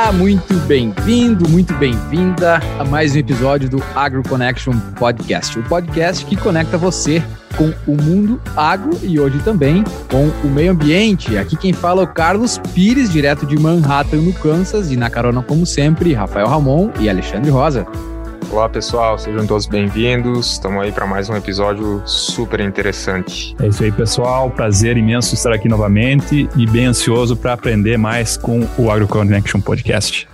Olá, muito bem-vindo, muito bem-vinda a mais um episódio do Agro Connection Podcast, o podcast que conecta você com o mundo agro e hoje também com o meio ambiente. Aqui quem fala é o Carlos Pires, direto de Manhattan, no Kansas, e na carona, como sempre, Rafael Ramon e Alexandre Rosa. Olá pessoal, sejam todos bem-vindos. Estamos aí para mais um episódio super interessante. É isso aí, pessoal. Prazer imenso estar aqui novamente e bem ansioso para aprender mais com o AgroConnection Podcast.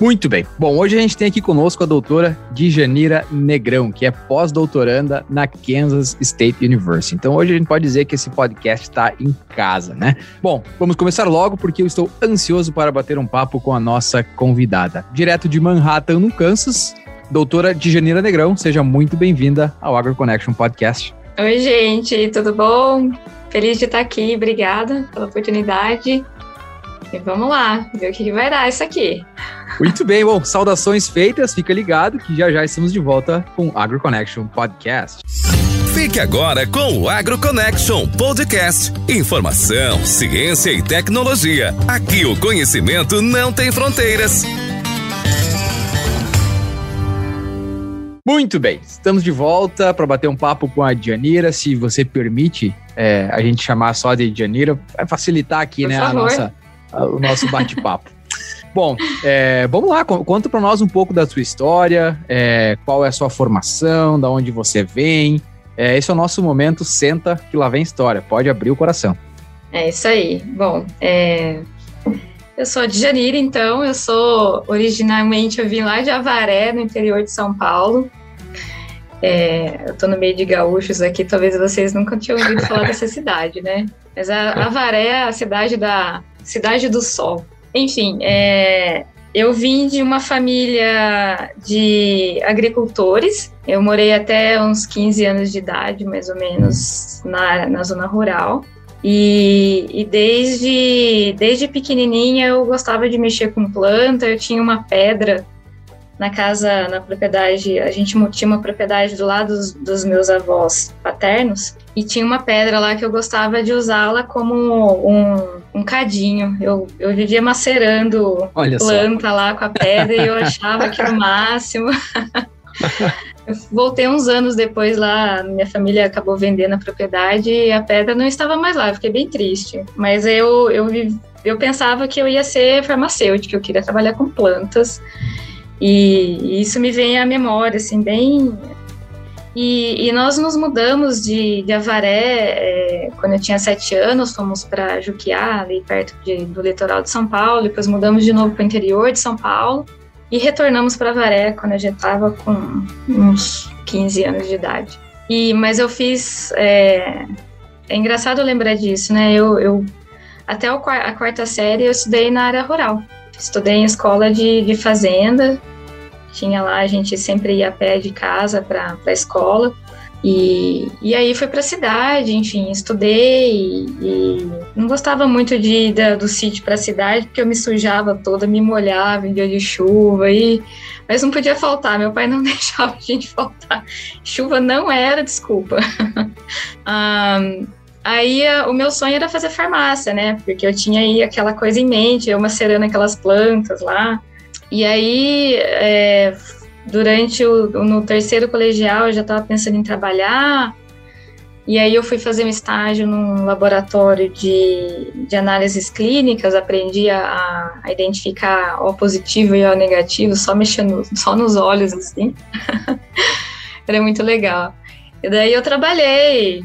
Muito bem. Bom, hoje a gente tem aqui conosco a doutora Djanira Negrão, que é pós-doutoranda na Kansas State University. Então hoje a gente pode dizer que esse podcast está em casa, né? Bom, vamos começar logo porque eu estou ansioso para bater um papo com a nossa convidada. Direto de Manhattan, no Kansas, doutora Djanira Negrão, seja muito bem-vinda ao AgroConnection Podcast. Oi, gente, tudo bom? Feliz de estar aqui, obrigada pela oportunidade. E vamos lá, ver o que vai dar isso aqui. Muito bem, bom, saudações feitas, fica ligado que já já estamos de volta com o AgroConnection Podcast. Fique agora com o AgroConnection Podcast. Informação, ciência e tecnologia. Aqui o conhecimento não tem fronteiras. Muito bem, estamos de volta para bater um papo com a Janira. Se você permite é, a gente chamar só de Janira, vai facilitar aqui Por né, a nossa, a- o nosso bate-papo. Bom, é, vamos lá, con- conta para nós um pouco da sua história, é, qual é a sua formação, da onde você vem. É, esse é o nosso momento, senta que lá vem história, pode abrir o coração. É isso aí. Bom, é, eu sou de Janira, então, eu sou originalmente, eu vim lá de Avaré, no interior de São Paulo. É, eu tô no meio de gaúchos aqui, talvez vocês nunca tinham ouvido falar dessa cidade, né? Mas a Avaré é a cidade da cidade do sol. Enfim, é, eu vim de uma família de agricultores. Eu morei até uns 15 anos de idade, mais ou menos, na, na zona rural. E, e desde, desde pequenininha eu gostava de mexer com planta. Eu tinha uma pedra na casa, na propriedade. A gente tinha uma propriedade do lado dos, dos meus avós paternos. E tinha uma pedra lá que eu gostava de usá-la como um, um cadinho. Eu, eu vivia macerando Olha só. planta lá com a pedra e eu achava aquilo o máximo. Eu voltei uns anos depois lá, minha família acabou vendendo a propriedade e a pedra não estava mais lá, eu fiquei bem triste. Mas eu, eu, eu pensava que eu ia ser farmacêutica, eu queria trabalhar com plantas. E, e isso me vem à memória, assim, bem. E, e nós nos mudamos de, de Avaré é, quando eu tinha sete anos, fomos para Juquiá, ali perto de- do litoral de São Paulo, depois mudamos de novo para o interior de São Paulo e retornamos para Avaré quando eu já estava com uns 15 anos de idade. E, mas eu fiz. É, é engraçado lembrar disso, né? Eu, eu até o a quarta série eu estudei na área rural. Estudei em escola de, de fazenda. Tinha lá, a gente sempre ia a pé de casa para a escola. E, e aí fui para a cidade, enfim, estudei e, não gostava muito de ir da- do sítio para a cidade porque eu me sujava toda, me molhava em dia de chuva e mas não podia faltar, meu pai não deixava a gente faltar. Chuva não era desculpa. Ahn, aí a- o meu sonho era fazer farmácia, né? Porque eu tinha aí aquela coisa em mente, eu macerando aquelas plantas lá. E aí, é, durante o no terceiro colegial, eu já estava pensando em trabalhar. E aí eu fui fazer um estágio num laboratório de, de análises clínicas, aprendi a, a identificar O positivo e O negativo, só mexendo só nos olhos, assim. Era muito legal. E daí eu trabalhei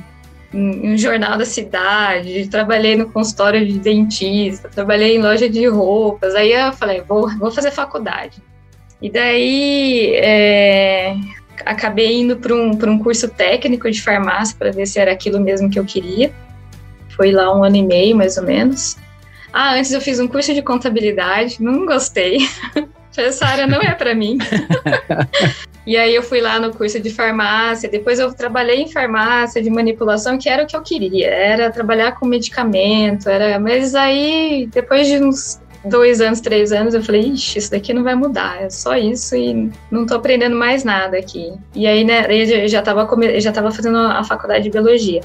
em um jornal da cidade, trabalhei no consultório de dentista, trabalhei em loja de roupas. Aí eu falei, vou, vou fazer faculdade. E daí é, acabei indo para um, pra um curso técnico de farmácia para ver se era aquilo mesmo que eu queria. Foi lá um ano e meio, mais ou menos. Ah, antes eu fiz um curso de contabilidade, não gostei. Essa área não é para mim. e aí eu fui lá no curso de farmácia, depois eu trabalhei em farmácia de manipulação, que era o que eu queria, era trabalhar com medicamento, era, mas aí depois de uns dois anos, três anos, eu falei, ixi, isso daqui não vai mudar, é só isso e não tô aprendendo mais nada aqui. E aí, né, eu já tava, já tava fazendo a faculdade de biologia.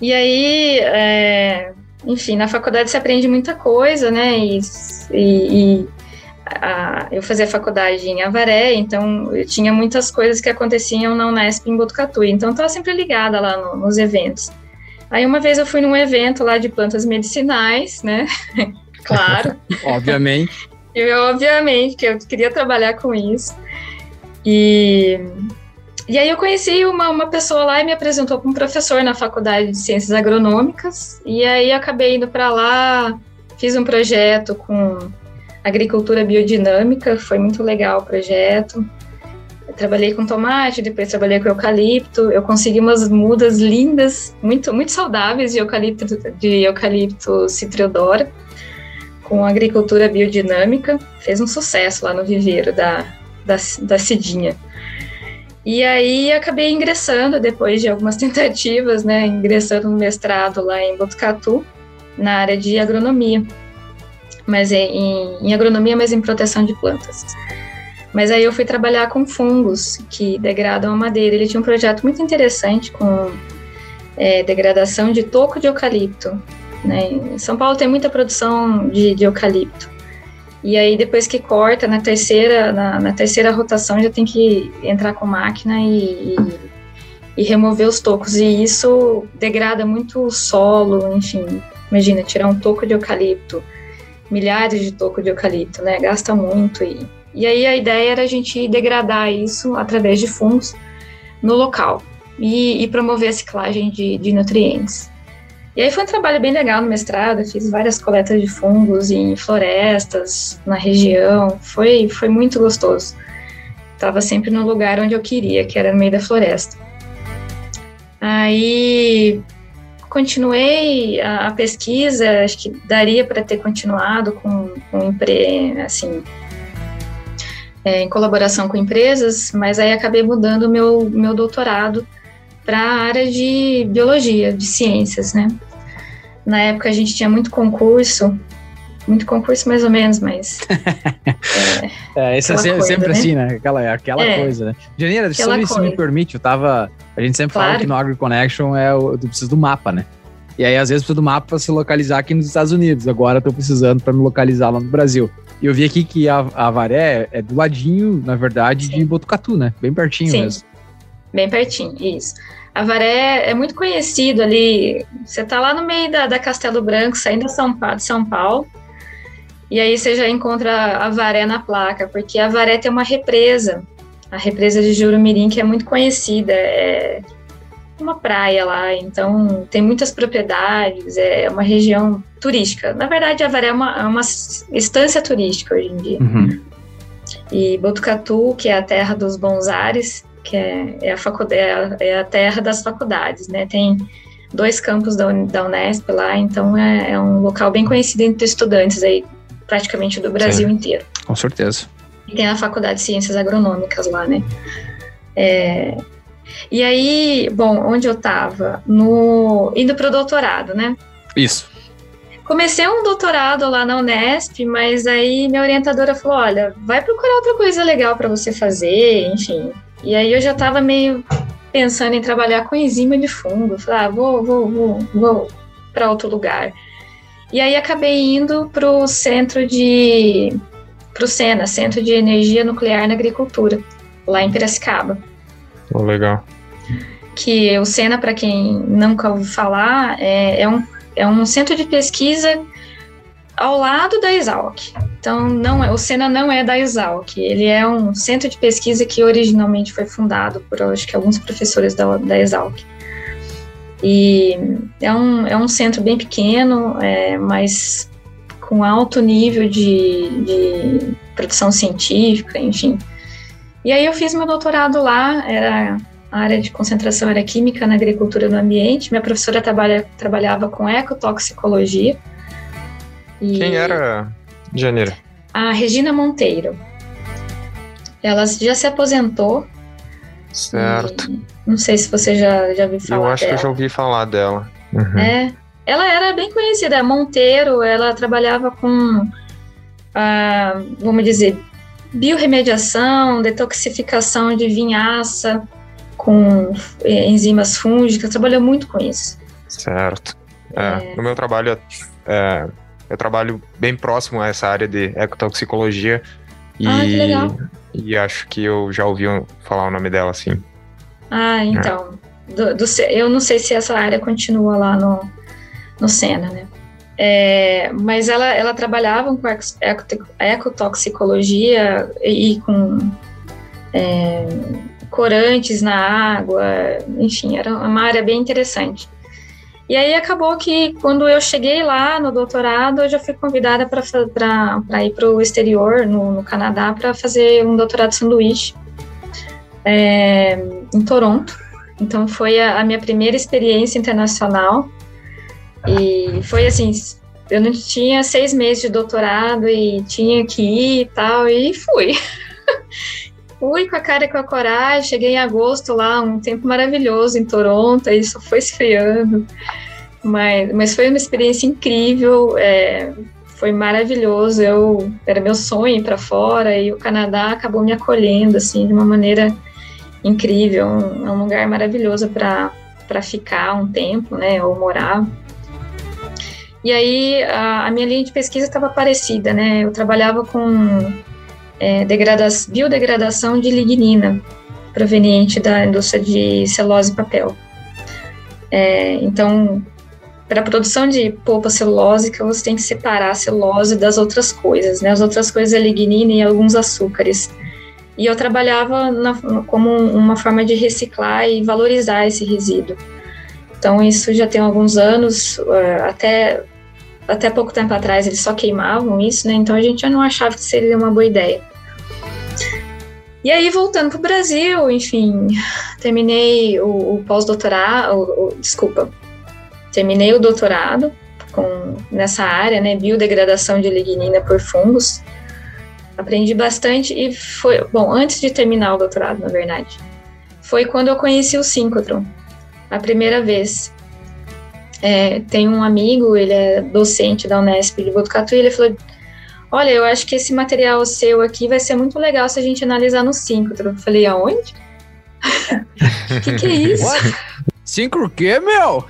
E aí, é, enfim, na faculdade você aprende muita coisa, né? E, e, e a, eu fazia faculdade em Avaré, então eu tinha muitas coisas que aconteciam na Unesp em Botucatu, então eu estava sempre ligada lá no, nos eventos. Aí uma vez eu fui num evento lá de plantas medicinais, né? claro. obviamente. Eu, obviamente, que eu queria trabalhar com isso. E, e aí eu conheci uma, uma pessoa lá e me apresentou para um professor na Faculdade de Ciências Agronômicas. E aí acabei indo para lá, fiz um projeto com agricultura biodinâmica, foi muito legal o projeto. Trabalhei com tomate, depois trabalhei com eucalipto. Eu consegui umas mudas lindas, muito, muito saudáveis de eucalipto, de eucalipto citriodora, com agricultura biodinâmica. Fez um sucesso lá no viveiro da, da, da Cidinha. E aí acabei ingressando, depois de algumas tentativas, né, ingressando no mestrado lá em Botucatu, na área de agronomia mas é em, em agronomia, mas em proteção de plantas. Mas aí eu fui trabalhar com fungos que degradam a madeira. Ele tinha um projeto muito interessante com é, degradação de toco de eucalipto. Né? Em São Paulo tem muita produção de, de eucalipto. E aí depois que corta, na terceira, na, na, terceira rotação já tem que entrar com máquina e, e, e, remover os tocos. E isso degrada muito o solo, enfim. Imagina, tirar um toco de eucalipto milhares de tocos de eucalipto, né? Gasta muito e e aí a ideia era a gente degradar isso através de fungos no local e, e promover a ciclagem de, de, nutrientes. E aí foi um trabalho bem legal no mestrado, fiz várias coletas de fungos em florestas, na região, foi, foi muito gostoso. Estava sempre no lugar onde eu queria, que era no meio da floresta. Aí continuei a, a pesquisa, acho que daria para ter continuado com, com empre, assim, é, em colaboração com empresas, mas aí acabei mudando o meu, meu doutorado para a área de biologia, de ciências, né? Na época a gente tinha muito concurso, muito concurso mais ou menos, mas. é, é isso é sempre, coisa, sempre né? assim, né? Aquela, aquela é, coisa, né? Janeira, se me permite, eu tava. A gente sempre claro. fala que no AgroConnection é o, tu precisa do mapa, né? E aí, às vezes, precisa do mapa para se localizar aqui nos Estados Unidos. Agora estou precisando para me localizar lá no Brasil. E eu vi aqui que a, a Avaré é do ladinho, na verdade, Sim. de Botucatu, né? Bem pertinho Sim. mesmo. Bem pertinho, isso. Avaré é muito conhecido ali. Você tá lá no meio da, da Castelo Branco, saindo de São, de São Paulo. E aí você já encontra Avaré na placa, porque Avaré tem uma represa, a represa de Jurumirim, que é muito conhecida. É uma praia lá, então tem muitas propriedades, é uma região turística. Na verdade, Avaré é uma, é uma estância turística hoje em dia. Uhum. E Botucatu, que é a terra dos bons ares, que é, é, a, faculdade, é, é a terra das faculdades, né? Tem dois campos da, da Unesp lá, então é, é, um local bem conhecido entre estudantes aí, praticamente do Brasil Sim, inteiro. Com certeza. E tem a Faculdade de Ciências Agronômicas lá, né? É, e aí, bom, onde eu estava? No, indo para o doutorado, né? Isso. Comecei um doutorado lá na Unesp, mas aí minha orientadora falou: olha, vai procurar outra coisa legal para você fazer, enfim. E aí eu já estava meio pensando em trabalhar com enzima de fungo. Falei, ah, vou, vou, vou, vou para outro lugar. E aí acabei indo para o centro de. para o SENA, Centro de Energia Nuclear na Agricultura, lá em Piracicaba. Oh, legal. Que o SENA, para quem nunca ouviu falar, é, é, um, é um centro de pesquisa ao lado da Exalc. Então, não é, o SENA não é da Exalc, ele é um centro de pesquisa que originalmente foi fundado por, acho que, alguns professores da, da Exalc. E é um, é um centro bem pequeno, é, mas com alto nível de, de produção científica, enfim. E aí eu fiz meu doutorado lá, era a área de concentração era química na agricultura do ambiente. Minha professora trabalha, trabalhava com ecotoxicologia. E Quem era Janeiro? A Regina Monteiro. Ela já se aposentou. Certo. Não sei se você já, já viu falar Eu acho dela. que eu já ouvi falar dela. Uhum. É. Ela era bem conhecida. Monteiro, ela trabalhava com, ah, vamos dizer, biorremediação, detoxificação de vinhaça com é, enzimas fúngicas, trabalhou muito com isso. Certo. É, no meu trabalho, é, eu trabalho bem próximo a essa área de ecotoxicologia e, Ah, que legal. e acho que eu já ouvi falar o nome dela, assim. Ah, então. Do- do eu não sei se essa área continua lá no, no Sena, né? É, mas ela, ela trabalhava com ecotoxicologia e com é, corantes na água, enfim, era uma área bem interessante. E aí acabou que quando eu cheguei lá no doutorado, eu já fui convidada para ir para o exterior, no, no Canadá, para fazer um doutorado sanduíche é, em Toronto. Então foi a, a minha primeira experiência internacional. E foi assim, eu não tinha seis meses de doutorado e tinha que ir e tal, e fui. fui com a cara e com a coragem, cheguei em agosto lá, um tempo maravilhoso em Toronto, aí só foi esfriando. Mas, mas foi uma experiência incrível, é, foi maravilhoso. Eu era meu sonho ir para fora e o Canadá acabou me acolhendo assim de uma maneira incrível, um, um lugar maravilhoso para para ficar um tempo, né, ou morar. E aí a, a minha linha de pesquisa estava parecida, né? Eu trabalhava com é, degrada biodegradação de lignina proveniente da indústria de celulose e papel. É, então, para a produção de polpa celulósica, você tem que separar a celulose das outras coisas, né? As outras coisas é lignina e alguns açúcares. E eu trabalhava na, como uma forma de reciclar e valorizar esse resíduo. Então, isso já tem alguns anos, até, até pouco tempo atrás eles só queimavam isso, né? Então a gente já não achava que seria uma boa ideia. E aí, voltando para o Brasil, enfim, terminei o, o pós-doutorado, desculpa, terminei o doutorado com, nessa área, né? Biodegradação de lignina por fungos. Aprendi bastante e foi, bom, antes de terminar o doutorado, na verdade, foi quando eu conheci o síncrotron a primeira vez. É, tem um amigo, ele é docente da Unesp de Botucatu, e ele falou: Olha, eu acho que esse material seu aqui vai ser muito legal se a gente analisar no síncrotron. Eu falei: Aonde? O que, que é isso? Síncro o quê, meu?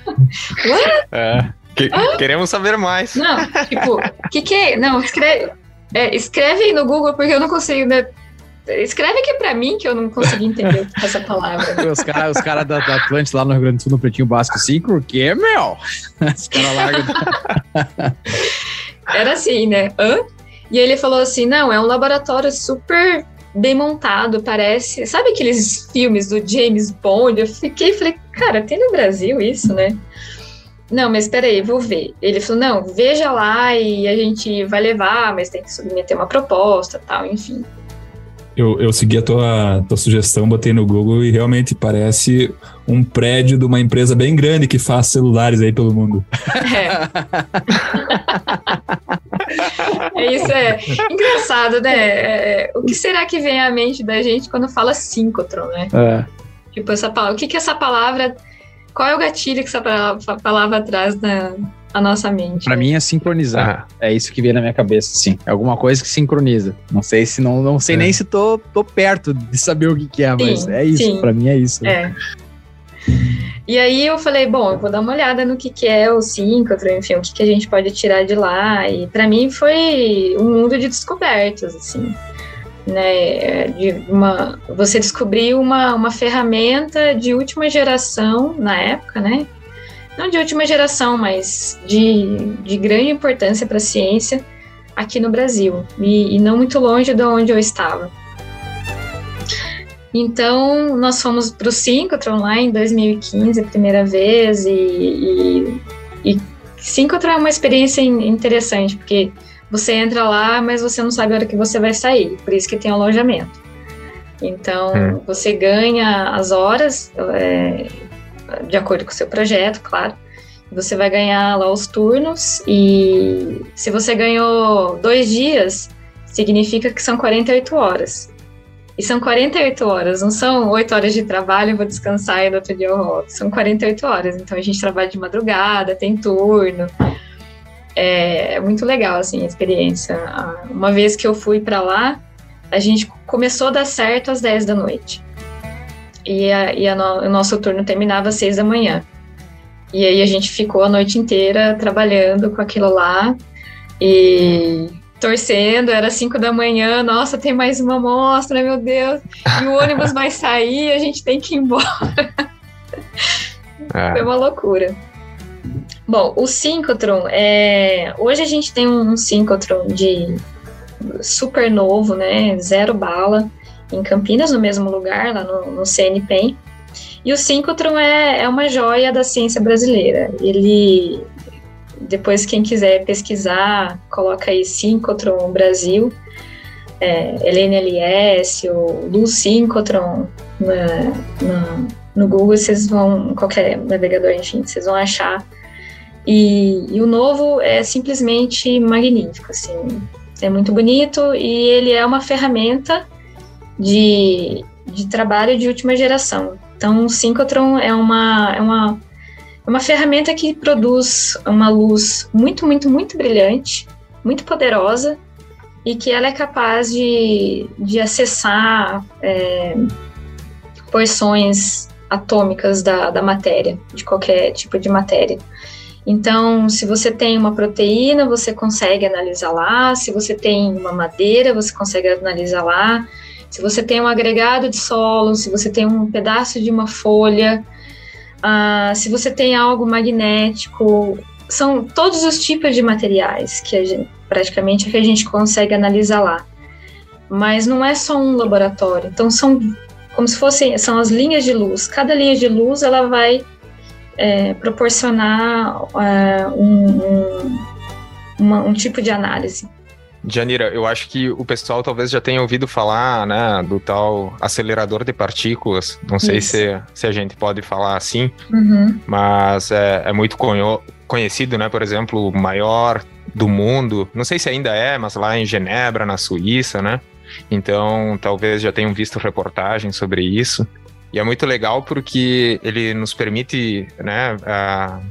É, que, queremos saber mais. Não, tipo, o que, que é? Não, escreve, é, escreve aí no Google, porque eu não consigo. Né? Escreve aqui pra mim que eu não consegui entender essa palavra. Os caras os cara da, da Atlante lá no Rio Grande do Sul, no Pretinho Básico, síncro o quê, meu? Os caras largam. Era assim, né? Hã? E ele falou assim: não, é um laboratório super bem montado, parece. Sabe aqueles filmes do James Bond? Eu fiquei falei, cara, tem no Brasil isso, né? Não, mas peraí, vou ver. Ele falou, não, veja lá e a gente vai levar, mas tem que submeter uma proposta tal, enfim. Eu, eu segui a tua, tua sugestão, botei no Google e realmente parece um prédio de uma empresa bem grande que faz celulares aí pelo mundo. É, é isso, é engraçado, né? É, o que será que vem à mente da gente quando fala síncrotron, né? É. Tipo, essa palavra, o que que essa palavra, qual é o gatilho que essa palavra, palavra traz na, na nossa mente? Pra né? mim é sincronizar. É isso que vem na minha cabeça, sim. É alguma coisa que sincroniza. Não sei se não, não sei É. nem se tô, tô perto de saber o que, que é, mas Sim, é isso. Pra mim é isso. É. E aí eu falei, bom, eu vou dar uma olhada no que, que é o síncrotron, enfim, o que, que a gente pode tirar de lá. E para mim foi um mundo de descobertas, assim. Né, de uma, você descobriu uma, uma ferramenta de última geração na época, né? Não de última geração, mas de, de grande importância para a ciência aqui no Brasil e, e não muito longe de onde eu estava. Então, nós fomos para o Synchrotron lá em 2015, a primeira vez, e, e, e Synchrotron é uma experiência in- interessante, porque você entra lá, mas você não sabe a hora que você vai sair, por isso que tem alojamento. Então, Hum. você ganha as horas, é, de acordo com o seu projeto, claro. Você vai ganhar lá os turnos, e se você ganhou dois dias, significa que são 48 horas. E são 48 horas, não são 8 horas de trabalho, vou descansar e no outro dia eu volto. São 48 horas, então a gente trabalha de madrugada, tem turno. É, é muito legal, assim, a experiência. Ah, Uma vez que eu fui para lá, a gente começou a dar certo às 10 da noite. E, a, e a no- o nosso turno terminava às 6 da manhã. E aí a gente ficou a noite inteira trabalhando com aquilo lá e torcendo, era 5 da manhã, nossa, tem mais uma amostra, meu Deus, e o ônibus vai sair, a gente tem que ir embora. É. Foi uma loucura. Bom, o Synchrotron, é... hoje a gente tem um Synchrotron de super novo, né, zero bala, em Campinas, no mesmo lugar, lá no, no CNPEM. E o Synchrotron é, é uma joia da ciência brasileira. Ele, depois quem quiser pesquisar, coloca aí Synchrotron Brasil, é, LNLS ou na, na, no Google, vocês vão, qualquer navegador, enfim, vocês vão achar. E, e o novo é simplesmente magnífico, assim, é muito bonito e ele é uma ferramenta de, de trabalho de última geração. Então, o Synchrotron é uma, é uma, é uma ferramenta que produz uma luz muito, muito, muito brilhante, muito poderosa, e que ela é capaz de, de acessar é, porções atômicas da, da matéria, de qualquer tipo de matéria. Então, se você tem uma proteína, você consegue analisar lá. Se você tem uma madeira, você consegue analisar lá se você tem um agregado de solo, se você tem um pedaço de uma folha, uh, se você tem algo magnético, são todos os tipos de materiais que gente, praticamente que a gente consegue analisar lá. Mas não é só um laboratório, então são como se fossem são as linhas de luz. Cada linha de luz ela vai é, proporcionar uh, um, um, uma, um tipo de análise. Janira, eu acho que o pessoal talvez já tenha ouvido falar, né, do tal acelerador de partículas. Não sei se, se a gente pode falar assim, uhum. mas é, é muito conhecido, né? Por exemplo, o maior do mundo. Não sei se ainda é, mas lá em Genebra, na Suíça, né? Então, talvez já tenham visto reportagens sobre isso. E é muito legal porque ele nos permite, né? Uh,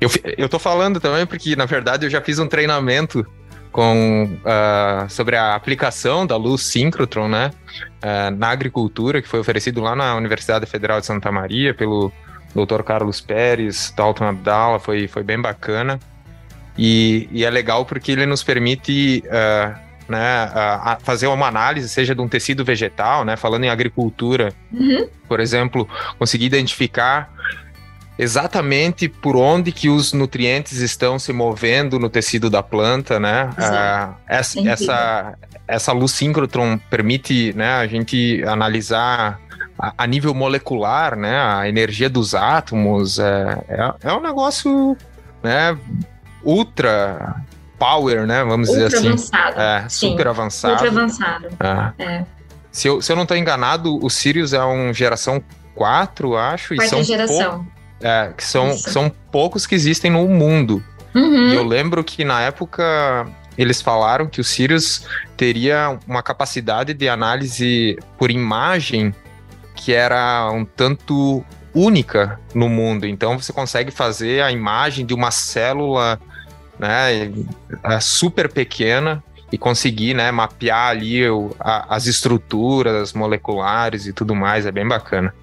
eu, eu tô falando também porque, na verdade, eu já fiz um treinamento com, uh, sobre a aplicação da luz síncrotron né, uh, na agricultura, que foi oferecido lá na Universidade Federal de Santa Maria pelo Dr. Carlos Pérez, Dalton Abdala, foi, foi bem bacana. E, e é legal porque ele nos permite uh, né, fazer uma análise, seja de um tecido vegetal, né, falando em agricultura, uhum. por exemplo, conseguir identificar exatamente por onde que os nutrientes estão se movendo no tecido da planta, né? Ah, essa, essa, essa luz síncrotron permite né, a gente analisar a, nível molecular, né? A energia dos átomos é, é, é um negócio né, ultra power, né? Vamos ultra dizer assim. Avançado. É, super avançado. Ultra avançado. É. é. Se eu, se eu não estou enganado, o Sirius é uma geração 4, acho. Quarta e são geração. É, que são, que são poucos que existem no mundo. Uhum. E eu lembro que na época eles falaram que o Sirius teria uma capacidade de análise por imagem que era um tanto única no mundo. Então você consegue fazer a imagem de uma célula né, é super pequena e conseguir né, mapear ali o, a, as estruturas moleculares e tudo mais. É bem bacana.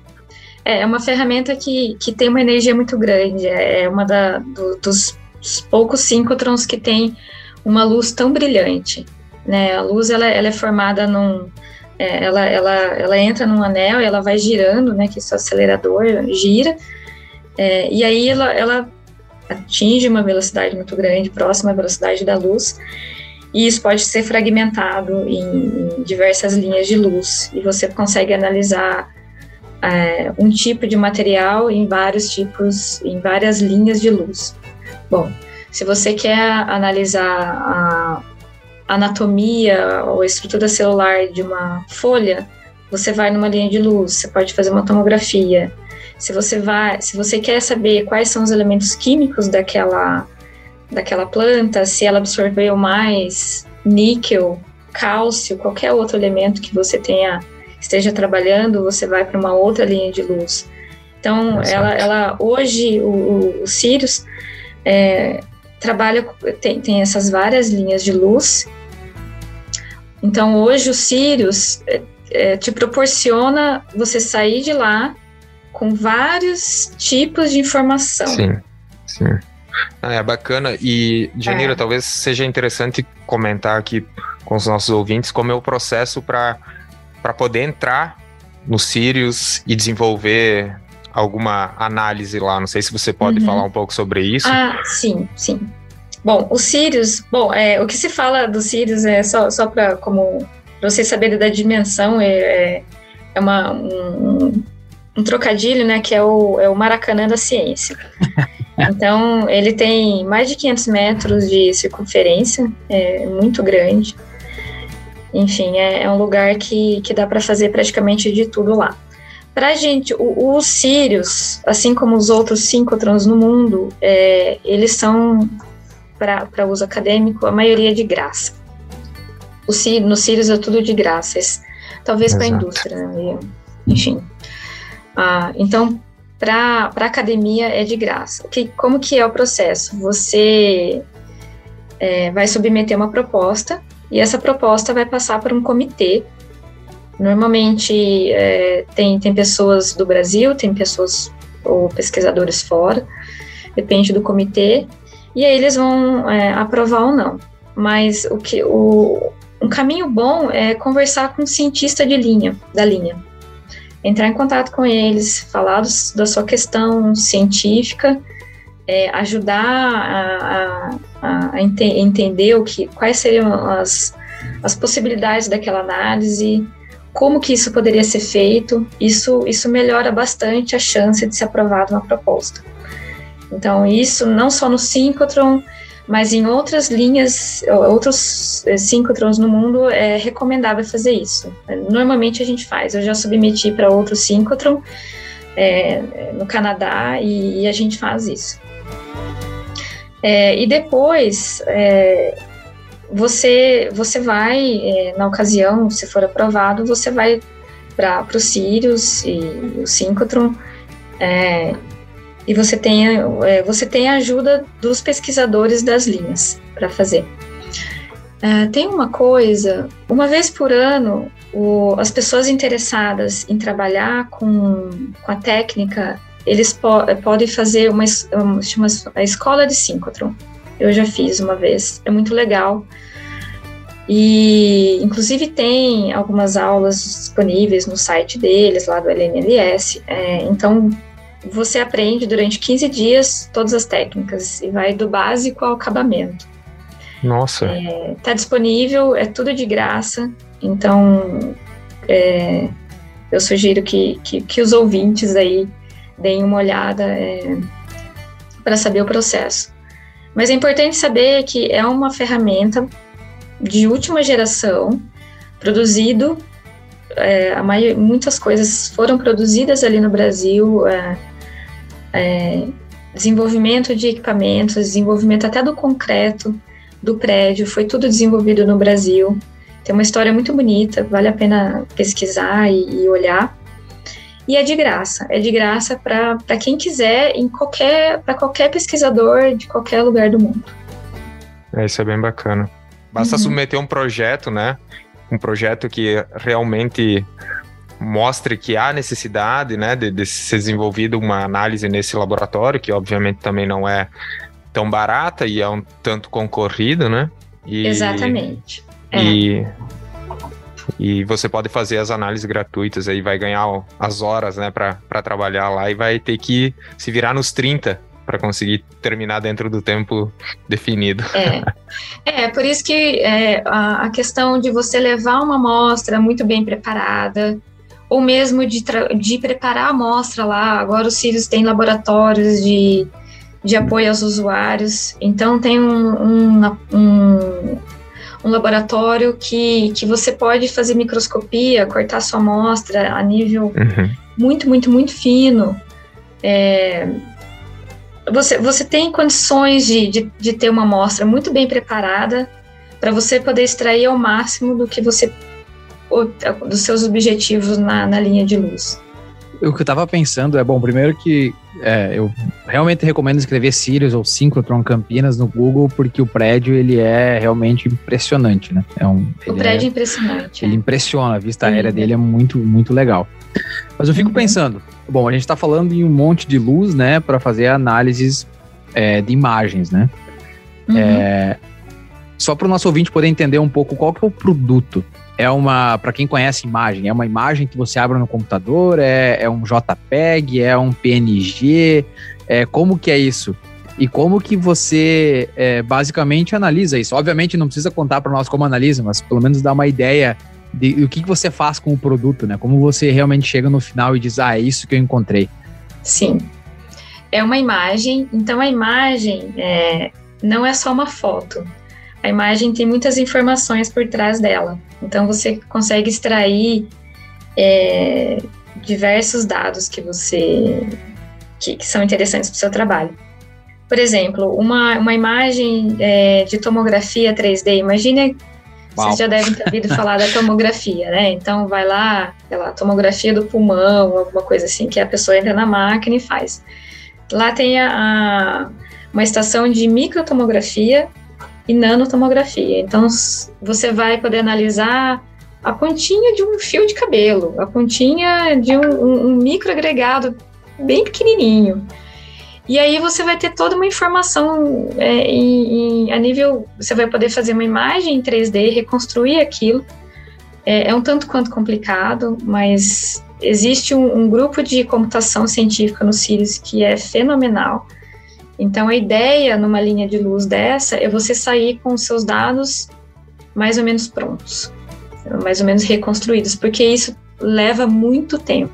É, é uma ferramenta que, que tem uma energia muito grande, é uma da, do, dos poucos síncrotrons que tem uma luz tão brilhante. Né? A luz ela, ela é formada num. É, ela, ela, ela entra num anel e ela vai girando, né? Que esse acelerador gira, é, e aí ela, ela atinge uma velocidade muito grande, próxima à velocidade da luz, e isso pode ser fragmentado em, em diversas linhas de luz, e você consegue analisar é, um tipo de material em vários tipos, em várias linhas de luz. Bom, se você quer analisar a anatomia ou a estrutura celular de uma folha, você vai numa linha de luz, você pode fazer uma tomografia. Se você vai, se você quer saber quais são os elementos químicos daquela daquela planta, se ela absorveu mais níquel, cálcio, qualquer outro elemento que você tenha esteja trabalhando, você vai para uma outra linha de luz. Então, ela, ela hoje, o, o Sirius é, trabalha, tem, tem essas várias linhas de luz. Então, hoje o Sirius é, é, te proporciona você sair de lá com vários tipos de informação. Sim, sim. Ah, é bacana. E, Janira, é. talvez seja interessante comentar aqui com os nossos ouvintes como é o processo para poder entrar no Sirius e desenvolver alguma análise lá. Não sei se você pode uhum. falar um pouco sobre isso. Ah, sim, sim. Bom, o Sirius, bom, é, o que se fala do Sirius é só, só para como pra vocês saberem da dimensão, é, é, é uma, um, um, trocadilho, né, que é o, é o Maracanã da ciência. Então, ele tem mais de 500 metros de circunferência, é muito grande. Enfim, é, é um lugar que, que dá para fazer praticamente de tudo lá. Para a gente, os Sirius, assim como os outros síncrotrons no mundo, é, eles são, para uso acadêmico, a maioria de graça. O, no Sirius é tudo de graça, talvez para a indústria, né? enfim. Ah, então, para a academia é de graça. Que, como que é o processo? Você é, vai submeter uma proposta e essa proposta vai passar por um comitê. Normalmente é, tem, tem pessoas do Brasil, tem pessoas ou pesquisadores fora, depende do comitê, e aí eles vão é, aprovar ou não. Mas o que o, um caminho bom é conversar com um cientista de linha, da linha entrar em contato com eles, falar da sua questão científica, é, ajudar a, a, a ente, entender o que, quais seriam as, as possibilidades daquela análise, como que isso poderia ser feito, isso, isso melhora bastante a chance de ser aprovada uma proposta. Então, isso não só no síncrotron, mas em outras linhas, outros eh, síncrotrons no mundo, é recomendável fazer isso. Normalmente a gente faz. Eu já submeti para outro síncrotron é, no Canadá e, e, a gente faz isso. É, e depois é, você você vai é, na ocasião, se for aprovado, você vai para o Sirius e o síncrotron é, e você tem, é, você tem a ajuda dos pesquisadores das linhas para fazer. Uh, tem uma coisa, uma vez por ano, o, as pessoas interessadas em trabalhar com, com a técnica, eles po podem fazer uma, uma a escola de síncrotron. Eu já fiz uma vez, é muito legal. E, inclusive, tem algumas aulas disponíveis no site deles, lá do LNLS. É, então, você aprende durante 15 dias todas as técnicas e vai do básico ao acabamento. Nossa. É, tá disponível, é tudo de graça, então é, eu sugiro que, que, que, os ouvintes aí deem uma olhada é, para saber o processo. Mas é importante saber que é uma ferramenta de última geração, produzido é, muitas coisas foram produzidas ali no Brasil, é, é, desenvolvimento de equipamentos, desenvolvimento até do concreto do prédio, foi tudo desenvolvido no Brasil. Tem uma história muito bonita, vale a pena pesquisar e, e olhar. E é de graça, é de graça para quem quiser, em qualquer para qualquer pesquisador de qualquer lugar do mundo. É, isso é bem bacana. Basta uhum. submeter um projeto, né? Um projeto que realmente mostre que há necessidade né, de, de ser desenvolvida uma análise nesse laboratório, que obviamente também não é tão barata e é um tanto concorrido, né? E, Exatamente. É. e você pode fazer as análises gratuitas aí, vai ganhar as horas, né, para trabalhar lá e vai ter que se virar nos 30 para conseguir terminar dentro do tempo definido. É, é por isso que é, a, a questão de você levar uma amostra muito bem preparada, ou mesmo de, de preparar a amostra lá. Agora os Sirius têm laboratórios de, de apoio aos usuários, então tem um, um, um, um, laboratório que, que você pode fazer microscopia, cortar sua amostra a nível uhum. muito, muito, muito fino. É, você, você tem condições de, de, de ter uma amostra muito bem preparada para você poder extrair ao máximo do que você dos seus objetivos na, na linha de luz. O que eu estava pensando é, bom, primeiro que é, eu realmente recomendo escrever Sirius ou Synchrotron Campinas no Google, porque o prédio ele é realmente impressionante, né? É um, o prédio é, é impressionante. Ele é. impressiona, a vista aérea dele é muito, muito legal. Mas eu fico uhum. pensando, bom, a gente está falando em um monte de luz, né, para fazer análises é, de imagens, né? Uhum. É, só para o nosso ouvinte poder entender um pouco qual que é o produto. É uma, para quem conhece imagem, é uma imagem que você abre no computador, é, é um JPEG, é um PNG, é, como que é isso? E como que você é, basicamente analisa isso? Obviamente não precisa contar para nós como analisa, mas pelo menos dá uma ideia de, o que, que você faz com o produto, né? Como você realmente chega no final e diz, ah, é isso que eu encontrei. Sim. É uma imagem, então a imagem é, não é só uma foto. A imagem tem muitas informações por trás dela. Então você consegue extrair é, diversos dados que você que, que são interessantes para o seu trabalho. Por exemplo, uma, uma imagem é, de tomografia 3D. Imagine, Uau. vocês já devem ter ouvido falar da tomografia, né? Então vai lá, lá, tomografia do pulmão, alguma coisa assim, que a pessoa entra na máquina e faz. Lá tem a, a uma estação de microtomografia e nanotomografia. Então, você vai poder analisar a pontinha de um fio de cabelo, a pontinha de um, um, microagregado bem pequenininho. E aí você vai ter toda uma informação é, em, em, a nível. Você vai poder fazer uma imagem em 3D, reconstruir aquilo. É, é um tanto quanto complicado, mas existe um, um, grupo de computação científica no CIRIS que é fenomenal. Então, a ideia numa linha de luz dessa é você sair com os seus dados mais ou menos prontos, mais ou menos reconstruídos, porque isso leva muito tempo.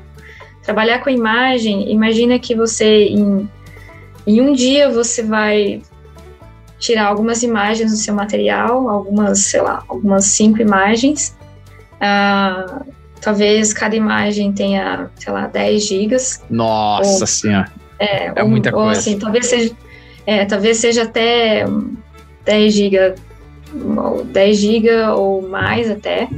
Trabalhar com imagem, imagina que você, em, em um dia, você vai tirar algumas imagens do seu material, algumas, sei lá, algumas cinco imagens. Ah, talvez cada imagem tenha, sei lá, 10 gigas. Nossa ou, Senhora! É, é muita ou, coisa. Assim, talvez seja, é, talvez seja até 10 GB, 10 GB ou mais até.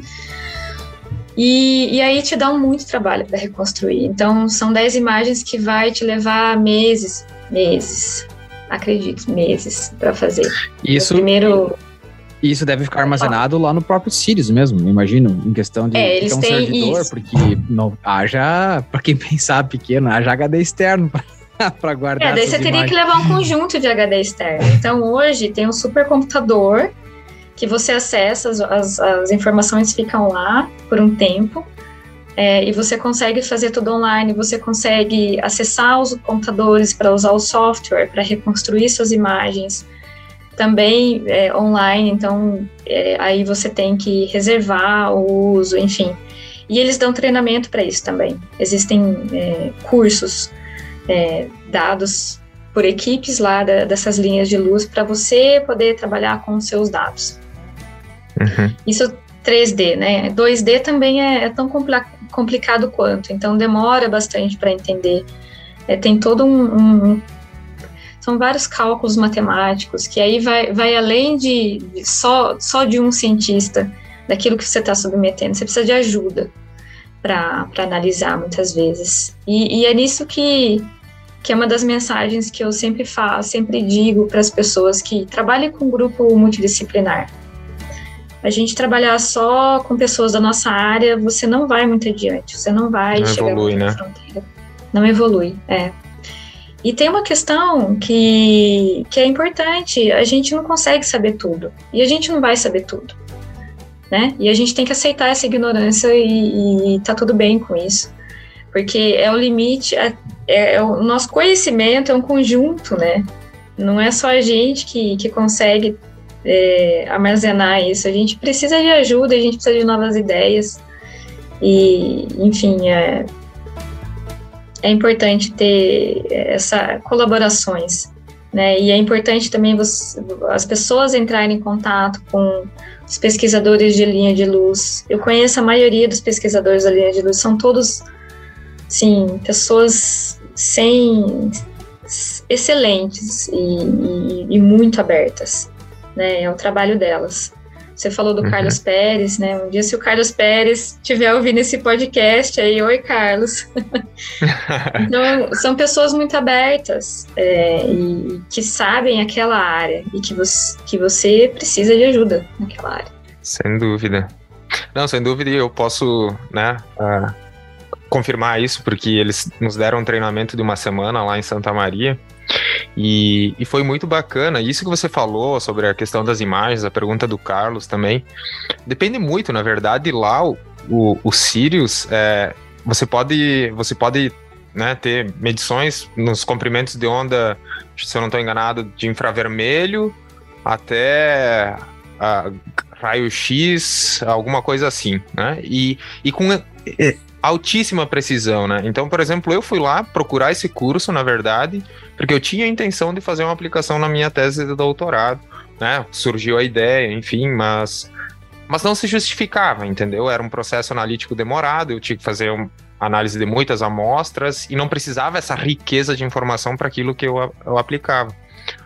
E, e aí te dá muito trabalho para reconstruir. Então, são 10 imagens que vai te levar meses, meses, acredito, meses para fazer. Isso. primeiro. Isso deve ficar armazenado lá no próprio Sirius mesmo, imagino, em questão de é, eles um servidor, isso. porque não haja, para quem pensar pequeno, haja HD externo para guardar. É, daí você teria que levar um conjunto de HD externo. Então hoje tem um supercomputador que você acessa, as, as, as informações ficam lá por um tempo. É, e você consegue fazer tudo online, você consegue acessar os computadores para usar o software para reconstruir suas imagens, também é, online, então é, aí você tem que reservar o uso, enfim. E eles dão treinamento para isso também. Existem é, cursos é, dados por equipes lá da, dessas linhas de luz para você poder trabalhar com os seus dados. Uhum. Isso 3D, né? 2D também é, é tão compl complicado quanto, então demora bastante para entender. É, tem todo um, um, São vários cálculos matemáticos que aí vai, vai além de, de só, só de um cientista daquilo que você está submetendo, você precisa de ajuda para analisar muitas vezes. E, e é nisso que que é uma das mensagens que eu sempre faço, sempre digo para as pessoas que trabalhem com um grupo multidisciplinar. A gente trabalhar só com pessoas da nossa área, você não vai muito adiante, você não vai não chegar evolui, né? fronteira. Não evolui, é. E tem uma questão que, que é importante, a gente não consegue saber tudo, e a gente não vai saber tudo, né? E a gente tem que aceitar essa ignorância e, e tá tudo bem com isso porque é o limite, é, é, o nosso conhecimento é um conjunto, né? Não é só a gente que, que consegue é, armazenar isso, a gente precisa de ajuda, a gente precisa de novas ideias, e, enfim, é, é importante ter essas colaborações, né? E é importante também você, as pessoas entrarem em contato com os pesquisadores de linha de luz. Eu conheço a maioria dos pesquisadores da linha de luz, são todos sim, pessoas sem excelentes e, e, e, muito abertas, né? É o trabalho delas. Você falou do uhum. Carlos Pérez, né? Um dia, se o Carlos Pérez estiver ouvindo esse podcast aí, oi, Carlos. então, são pessoas muito abertas é, e que sabem aquela área e que você, que você precisa de ajuda naquela área. Sem dúvida. Não, sem dúvida, eu posso, né, uh, confirmar isso, porque eles nos deram um treinamento de uma semana lá em Santa Maria. E, e, foi muito bacana. Isso que você falou sobre a questão das imagens, a pergunta do Carlos também, depende muito, na verdade, lá o, o, o Sirius, é, você pode, você pode né, ter medições nos comprimentos de onda, se eu não estou enganado, de infravermelho até raio-x, alguma coisa assim, né? E, e com é, altíssima precisão, né? Então, por exemplo, eu fui lá procurar esse curso, na verdade, porque eu tinha a intenção de fazer uma aplicação na minha tese de doutorado, né? Surgiu a ideia, enfim, mas mas não se justificava, entendeu? Era um processo analítico demorado, eu tinha que fazer uma análise de muitas amostras e não precisava essa riqueza de informação para aquilo que eu, eu aplicava.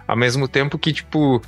Ao mesmo tempo que, tipo,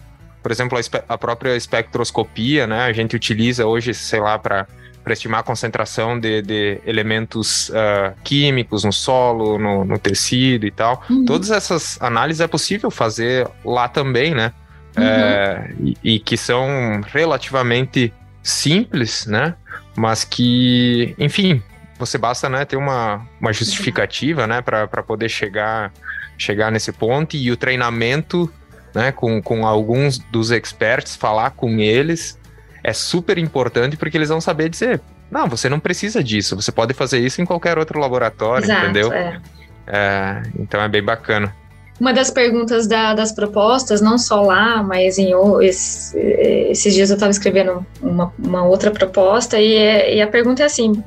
por exemplo, a, a própria espectroscopia, né? A gente utiliza hoje, sei lá, para para estimar a concentração de, de elementos uh, químicos no solo, no, no, tecido e tal. Uhum. Todas essas análises é possível fazer lá também, né? Uhum. É, e, e, que são relativamente simples, né? Mas que, enfim, você basta né, ter uma, uma justificativa, né? Para poder chegar, chegar nesse ponto e o treinamento, né? Com, com alguns dos experts, falar com eles é super importante porque eles vão saber dizer: não, você não precisa disso, você pode fazer isso em qualquer outro laboratório, Exato, entendeu? É. É, então é bem bacana. Uma das perguntas da, das propostas, não só lá, mas em esse, esses dias eu estava escrevendo uma, uma, outra proposta e, e, a pergunta é assim: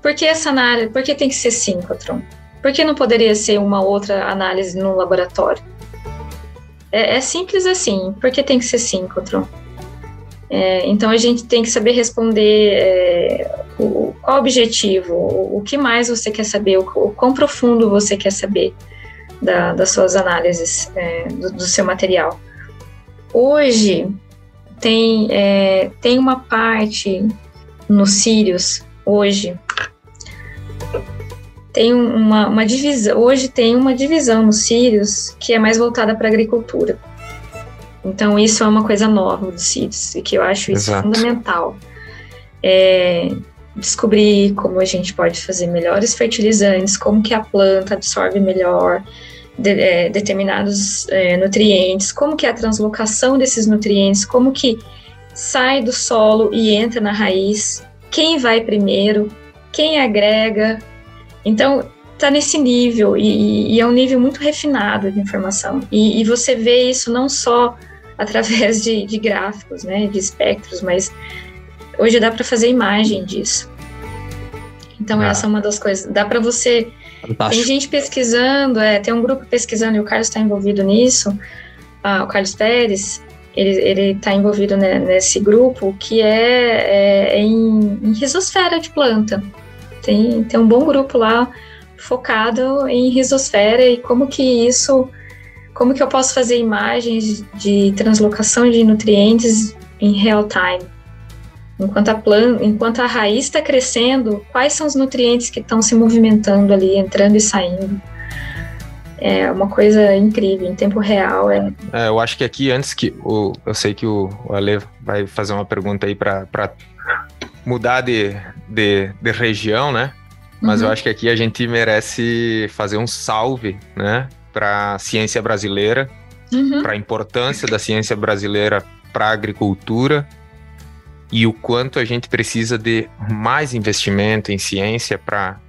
por que essa análise? Por que tem que ser síncrotron? Por que não poderia ser uma outra análise no laboratório? É, é simples assim. Por que tem que ser síncrotron? É, então a gente tem que saber responder é, o, qual objetivo, o, o, que mais você quer saber, o, o quão profundo você quer saber da, das suas análises, é, do, do, seu material. Hoje tem, é, tem uma parte no Sirius, hoje, tem uma, uma divisão, hoje tem uma divisão no Sirius que é mais voltada para a agricultura. Então, isso é uma coisa nova dos CIDs e que eu acho isso Exato. fundamental. É, descobrir como a gente pode fazer melhores fertilizantes, como que a planta absorve melhor de, é, determinados é, nutrientes, como que é a translocação desses nutrientes, como que sai do solo e entra na raiz, quem vai primeiro, quem agrega. Então, está nesse nível e, e, é um nível muito refinado de informação. E, e você vê isso não só através de, de gráficos, né, de espectros, mas hoje dá para fazer imagem disso. Então ah. essa é uma das coisas. Dá para você. Fantástico. Tem gente pesquisando, é, tem um grupo pesquisando e o Carlos está envolvido nisso. Ah, o Carlos Pérez, ele está envolvido né, nesse grupo que é, é, é em, em, risosfera de planta. Tem, tem um bom grupo lá focado em risosfera e como que isso como que eu posso fazer imagens de translocação de nutrientes em real time? Enquanto a, planta, enquanto a raiz está crescendo, quais são os nutrientes que estão se movimentando ali, entrando e saindo? É uma coisa incrível, em tempo real. É... é eu acho que aqui, antes que. O, eu sei que o, o Ale vai fazer uma pergunta aí para mudar de, de, de, região, né? Mas uhum. eu acho que aqui a gente merece fazer um salve, né? Para a ciência brasileira, uhum. para a importância da ciência brasileira para a agricultura e o quanto a gente precisa de mais investimento em ciência para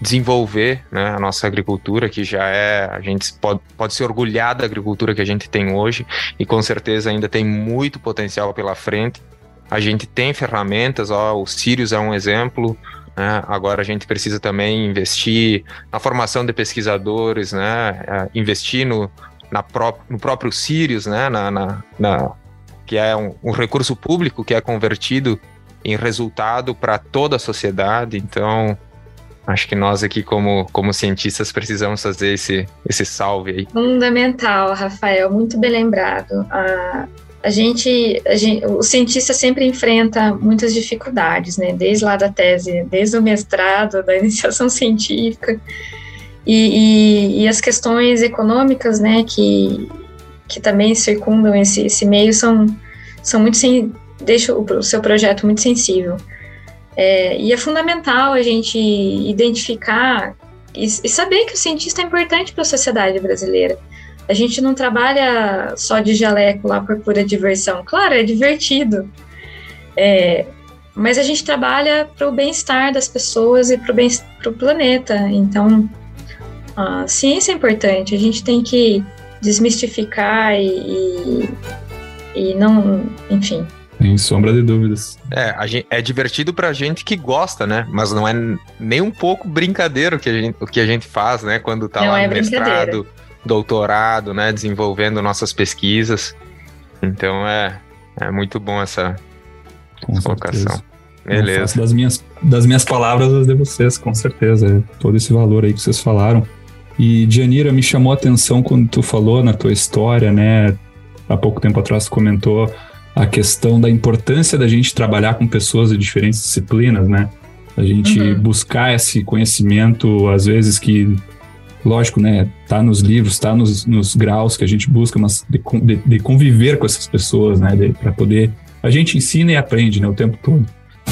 desenvolver né, a nossa agricultura, que já é, a gente pode, pode se orgulhar da agricultura que a gente tem hoje e com certeza ainda tem muito potencial pela frente. A gente tem ferramentas, ó, o Sirius é um exemplo, né? Agora a gente precisa também investir na formação de pesquisadores, né? É, investir no, na pró no próprio Sirius, né? Na, na, na que é um, um, recurso público que é convertido em resultado para toda a sociedade. Então, acho que nós aqui, como, como cientistas, precisamos fazer esse, esse salve aí. Fundamental, Rafael, muito bem lembrado. A, a gente, a gente, o cientista sempre enfrenta muitas dificuldades, né? Desde lá da tese, desde o mestrado, da iniciação científica, e, e, e as questões econômicas, né? Que, que também circundam esse, esse meio são, são muito o, o seu projeto muito sensível. É, e é fundamental a gente identificar e, e saber que o cientista é importante para a sociedade brasileira. A gente não trabalha só de jaleco lá por pura diversão. Claro, é divertido. É, mas a gente trabalha para o bem-estar das pessoas e para o planeta. Então, a ciência é importante. A gente tem que desmistificar e, e, e não, enfim, sem sombra de dúvidas. É, gente, é divertido pra gente que gosta, né? Mas não é nem um pouco brincadeiro que a gente, o que a gente faz, né? Quando tá não lá no é mestrado, doutorado, né? Desenvolvendo nossas pesquisas. Então é, é muito bom essa com colocação. Certeza. Beleza. Das minhas, das minhas palavras as de vocês, com certeza. É todo esse valor aí que vocês falaram. E, Dianira, me chamou a atenção quando tu falou na tua história, né? Há pouco tempo atrás tu comentou a questão da importância da gente trabalhar com pessoas de diferentes disciplinas, né? A gente uhum. buscar esse conhecimento, às vezes que, lógico, né, tá nos livros, tá nos, nos graus que a gente busca, mas de, de, de conviver com essas pessoas, né, para poder a gente ensina e aprende, né, o tempo todo.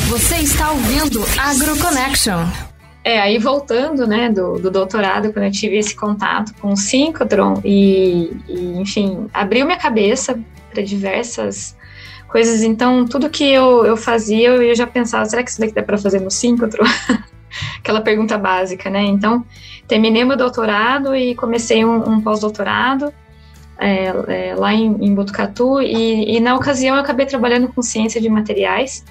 Você está ouvindo AgroConnection. É, aí voltando, né, do, do, doutorado, quando eu tive esse contato com o síncrotron e, e enfim, abriu minha cabeça para diversas coisas. Então, tudo que eu, eu fazia, eu já pensava, será que isso daqui dá para fazer no síncrotro? Aquela pergunta básica, né? Então, terminei meu doutorado e comecei um, um pós-doutorado é, é, lá em, em Botucatu e, e, na ocasião eu acabei trabalhando com ciência de materiais.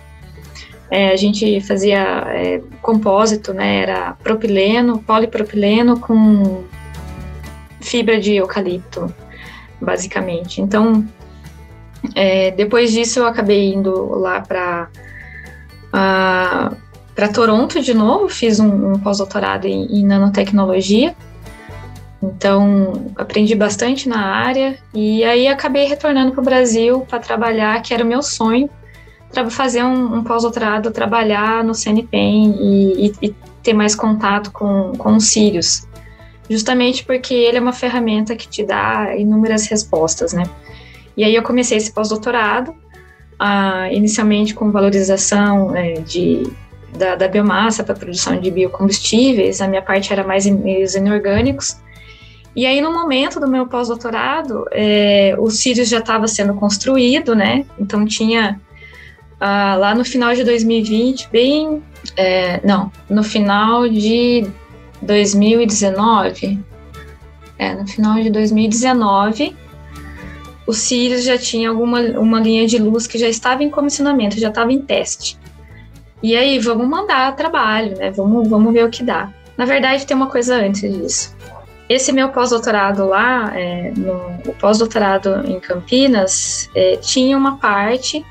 É, a gente fazia é, compósito, né? Era propileno, polipropileno com fibra de eucalipto, basicamente. Então, é, depois disso, eu acabei indo lá para uh, para Toronto de novo, fiz um, um pós-doutorado em, em, nanotecnologia. Então, aprendi bastante na área e aí acabei retornando para o Brasil para trabalhar, que era o meu sonho, para fazer um, um pós-doutorado, trabalhar no CNPEM e, e, e, ter mais contato com, com os Sirius, justamente porque ele é uma ferramenta que te dá inúmeras respostas, né? E aí eu comecei esse pós-doutorado, uh, inicialmente com valorização é, de, da, da biomassa para produção de biocombustíveis, a minha parte era mais em meios inorgânicos. E aí, no momento do meu pós-doutorado, é, o Sirius já estava sendo construído, né? Então, tinha uh, lá no final de 2020, bem. É, não, no final de 2019. É, no final de 2019, o Sirius já tinha alguma uma linha de luz que já estava em comissionamento, já estava em teste. E aí, vamos mandar trabalho, né? Vamos, vamos ver o que dá. Na verdade, tem uma coisa antes disso. Esse meu pós-doutorado lá, é, no, o pós-doutorado em Campinas, é, tinha uma parte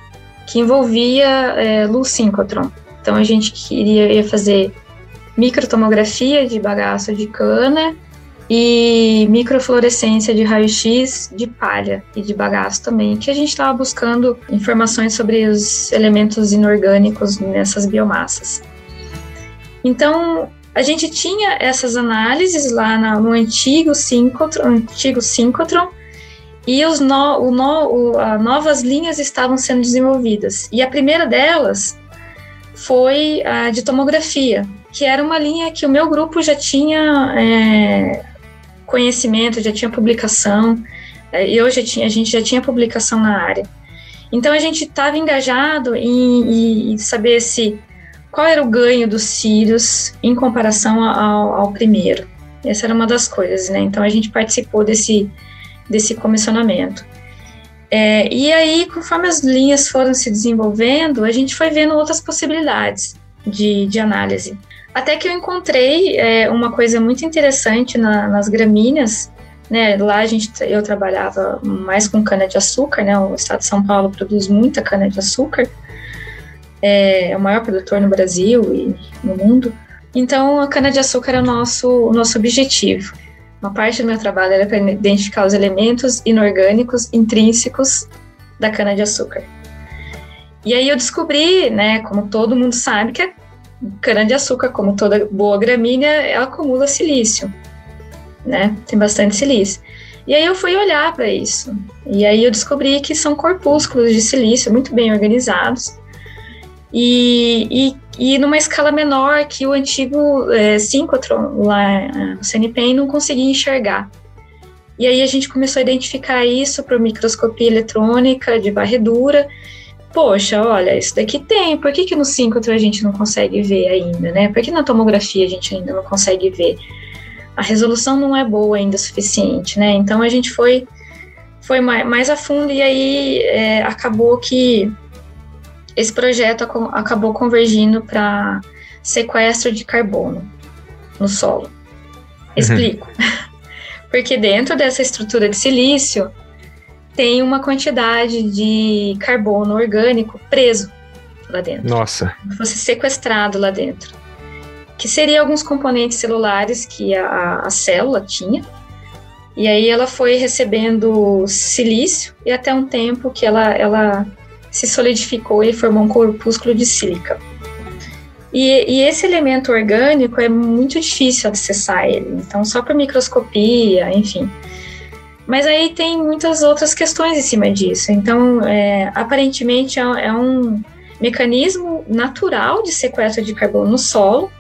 que envolvia é, luz síncrotron. Então, a gente queria ia fazer microtomografia de bagaço de cana e microfluorescência de raio-x de palha e de bagaço também, que a gente estava buscando informações sobre os elementos inorgânicos nessas biomassas. Então, a gente tinha essas análises lá no antigo síncrotron, antigo síncrotron e os no, o no, o, novas linhas estavam sendo desenvolvidas. E a primeira delas foi a de tomografia, que era uma linha que o meu grupo já tinha é, conhecimento, já tinha publicação, é, eu já tinha, a gente já tinha publicação na área. Então a gente estava engajado em, em, saber se qual era o ganho dos Sirius em comparação ao, ao, primeiro. Essa era uma das coisas, né? Então a gente participou desse, desse comissionamento. É, e aí, conforme as linhas foram se desenvolvendo, a gente foi vendo outras possibilidades de, de análise. Até que eu encontrei é, uma coisa muito interessante na, nas gramíneas, né? Lá a gente, eu trabalhava mais com cana de açúcar, né? O estado de São Paulo produz muita cana de açúcar, é, é o maior produtor no Brasil e no mundo. Então a cana de açúcar é o nosso, o nosso objetivo. Uma parte do meu trabalho era para identificar os elementos inorgânicos intrínsecos da cana-de-açúcar. E aí eu descobri, né, como todo mundo sabe, que a cana-de-açúcar, como toda boa gramínea, ela acumula silício, né? Tem bastante silício. E aí eu fui olhar para isso. E aí eu descobri que são corpúsculos de silício muito bem organizados. E, e, e numa escala menor que o antigo é, síncrotron lá no CNPEM não conseguia enxergar. E aí a gente começou a identificar isso para microscopia eletrônica de varredura. Poxa, olha, isso daqui tem. Por que, que no síncrotron a gente não consegue ver ainda, né? Por que na tomografia a gente ainda não consegue ver? A resolução não é boa ainda o suficiente, né? Então a gente foi foi mais, mais a fundo e aí é, acabou que esse projeto ac acabou convergindo para sequestro de carbono no solo. Uhum. Explico. Uhum. Porque dentro dessa estrutura de silício tem uma quantidade de carbono orgânico preso lá dentro. Nossa. Como fosse sequestrado lá dentro. Que seria alguns componentes celulares que a, a célula tinha. E aí ela foi recebendo silício e até um tempo que ela, ela se solidificou e formou um corpúsculo de sílica. E, e, esse elemento orgânico é muito difícil acessar ele, então só por microscopia, enfim. Mas aí tem muitas outras questões em cima disso. Então, é, aparentemente é, é, um mecanismo natural de sequestro de carbono no solo.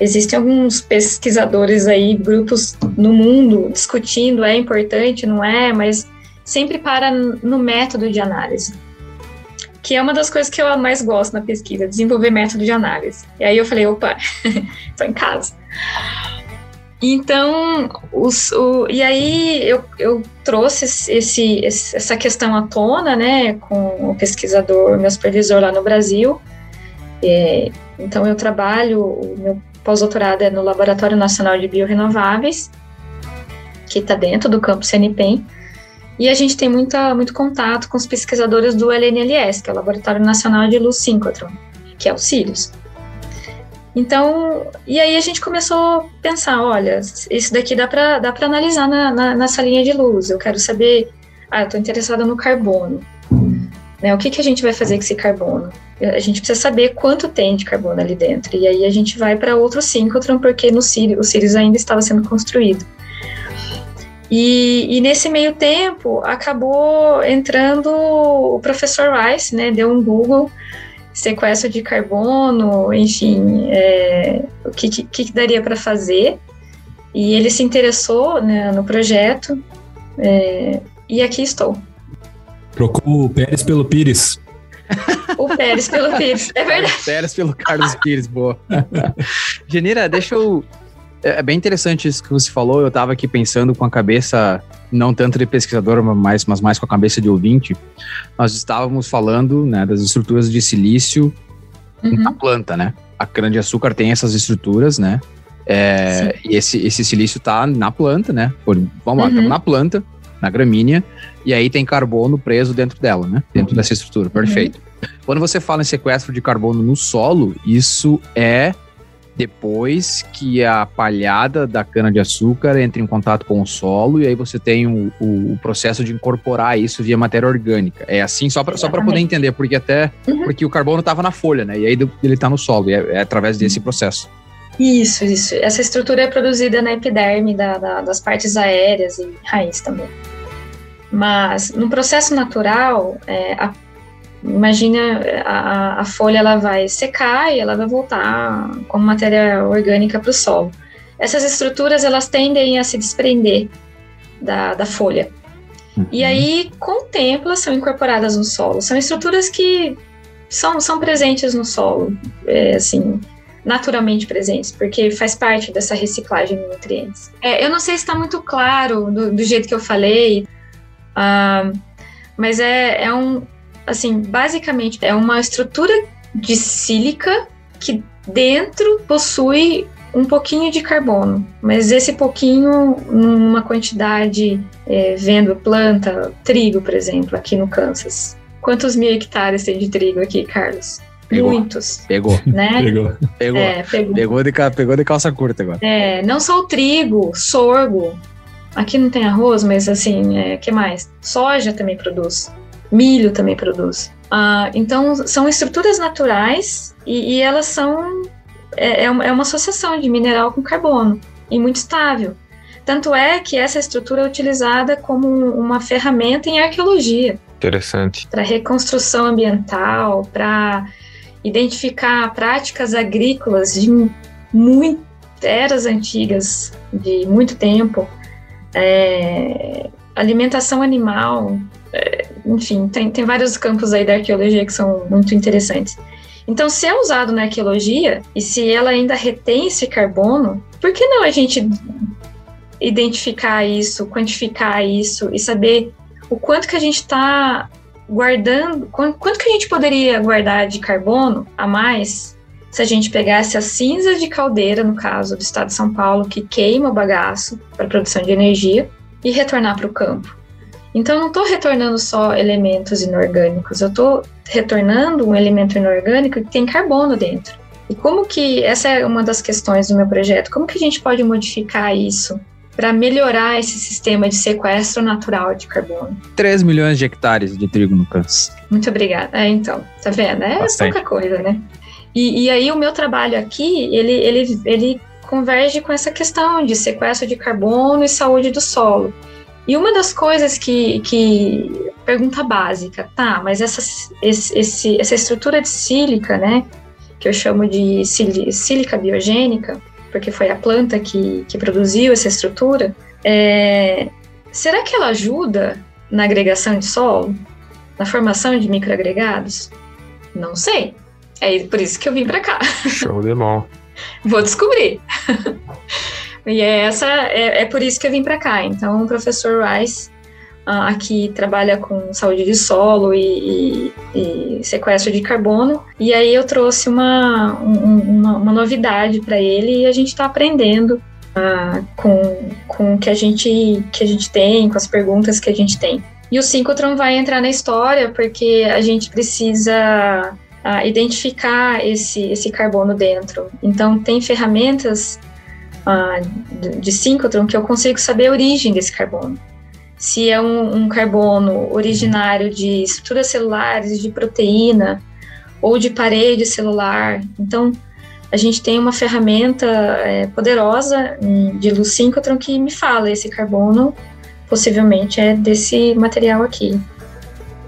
Existem alguns pesquisadores aí, grupos no mundo discutindo é importante, não é, mas sempre para no método de análise que é uma das coisas que eu mais gosto na pesquisa, desenvolver método de análise. E aí eu falei, opa, estou em casa. Então, os, o, e aí eu, eu trouxe esse, esse, essa questão à tona, né, com o pesquisador, meu supervisor lá no Brasil. É, então, eu trabalho, o meu pós-doutorado é no Laboratório Nacional de Biorenováveis, que está dentro do campus CNPEM. E a gente tem muita, muito contato com os pesquisadores do LNLS, que é o Laboratório Nacional de Luz Síncrotron, que é o Sirius. Então, e aí a gente começou a pensar, olha, isso daqui dá para dá analisar na, na, nessa linha de luz. Eu quero saber, ah, estou interessada no carbono. Né, o que, que a gente vai fazer com esse carbono? A gente precisa saber quanto tem de carbono ali dentro. E aí a gente vai para outro síncrotron, porque no Sirius, o Sirius ainda estava sendo construído. E, e, nesse meio tempo acabou entrando o professor Rice, né? Deu um Google, sequestro de carbono, enfim, é, o que, que, que daria para fazer. E ele se interessou né, no projeto. É, e aqui estou. Trocou o Pérez pelo Pires. O Pérez pelo Pires, é verdade. Pérez pelo Carlos Pires, boa. Genira, deixa eu é, é bem interessante isso que você falou. Eu estava aqui pensando com a cabeça, não tanto de pesquisador, mas, mas mais com a cabeça de ouvinte. Nós estávamos falando né, das estruturas de silício uhum. na planta, né? A cana-de-açúcar tem essas estruturas, né? É, e esse, esse silício está na planta, né? Por, vamos uhum. lá, na planta, na gramínea, e aí tem carbono preso dentro dela, né? Dentro uhum. dessa estrutura, perfeito. Uhum. Quando você fala em sequestro de carbono no solo, isso é depois que a palhada da cana-de-açúcar entra em contato com o solo e aí você tem o, o, o, processo de incorporar isso via matéria orgânica. É assim, só para só poder entender, porque até uhum. porque o carbono estava na folha, né? E aí ele está no solo, e é, é através desse uhum. processo. Isso, isso. Essa estrutura é produzida na epiderme da, da, das partes aéreas e raiz também. Mas no processo natural, é, a Imagina a, a folha ela vai secar e ela vai voltar como matéria orgânica para o solo. Essas estruturas elas tendem a se desprender da, da folha. Uhum. E aí, com o tempo, elas são incorporadas no solo. São estruturas que são, são presentes no solo, é, assim, naturalmente presentes, porque faz parte dessa reciclagem de nutrientes. É, eu não sei se está muito claro do, do, jeito que eu falei, uh, mas é, é, um, assim, basicamente é uma estrutura de sílica que dentro possui um pouquinho de carbono, mas esse pouquinho numa quantidade é, vendo planta, trigo, por exemplo, aqui no Kansas. Quantos mil hectares tem de trigo aqui, Carlos? Pegou. Muitos. Pegou. Né? Pegou. Pegou. É, pegou. Pegou, de, pegou de calça curta agora. É, não só o trigo, sorgo. Aqui não tem arroz, mas assim, é, que mais? Soja também produz milho também produz. Uh, então, são estruturas naturais e, e elas são. É, é, uma, é uma associação de mineral com carbono e muito estável. Tanto é que essa estrutura é utilizada como uma ferramenta em arqueologia. Interessante. Para reconstrução ambiental, para identificar práticas agrícolas de muito, eras antigas, de muito tempo, é, alimentação animal, é, enfim, tem, tem vários campos aí da arqueologia que são muito interessantes. Então, se é usado na arqueologia e se ela ainda retém esse carbono, por que não a gente identificar isso, quantificar isso e saber o quanto que a gente está guardando, quanto, que a gente poderia guardar de carbono a mais se a gente pegasse a cinza de caldeira, no caso do estado de São Paulo, que queima o bagaço para produção de energia, e retornar para o campo. Então, eu não estou retornando só elementos inorgânicos, eu estou retornando um elemento inorgânico que tem carbono dentro. E como que, essa é uma das questões do meu projeto, como que a gente pode modificar isso para melhorar esse sistema de sequestro natural de carbono. 3 milhões de hectares de trigo no Kansas. Muito obrigada. É, então, tá vendo? É Bastante. pouca coisa, né? E, e, aí o meu trabalho aqui, ele, ele, ele converge com essa questão de sequestro de carbono e saúde do solo. E uma das coisas que, que pergunta básica, tá, mas essa, esse, esse, essa estrutura de sílica, né, que eu chamo de sílica biogênica, porque foi a planta que, que produziu essa estrutura, é, será que ela ajuda na agregação de solo? Na formação de microagregados? Não sei. É por isso que eu vim para cá. Show de bola. Vou descobrir. e é essa é, é por isso que eu vim para cá. Então, o professor Rice uh, aqui trabalha com saúde de solo e, e, e, sequestro de carbono. E aí eu trouxe uma, um, uma, uma, novidade para ele e a gente está aprendendo uh, com, com o que a, gente, que a gente tem, com as perguntas que a gente tem. E o síncrotron vai entrar na história porque a gente precisa uh, identificar esse, esse carbono dentro. Então, tem ferramentas de, de síncrotron que eu consigo saber a origem desse carbono se é um, um carbono originário de estruturas celulares, de proteína ou de parede celular. Então, a gente tem uma ferramenta é, poderosa hum, de luz síncrotron que me fala esse carbono possivelmente é desse material aqui.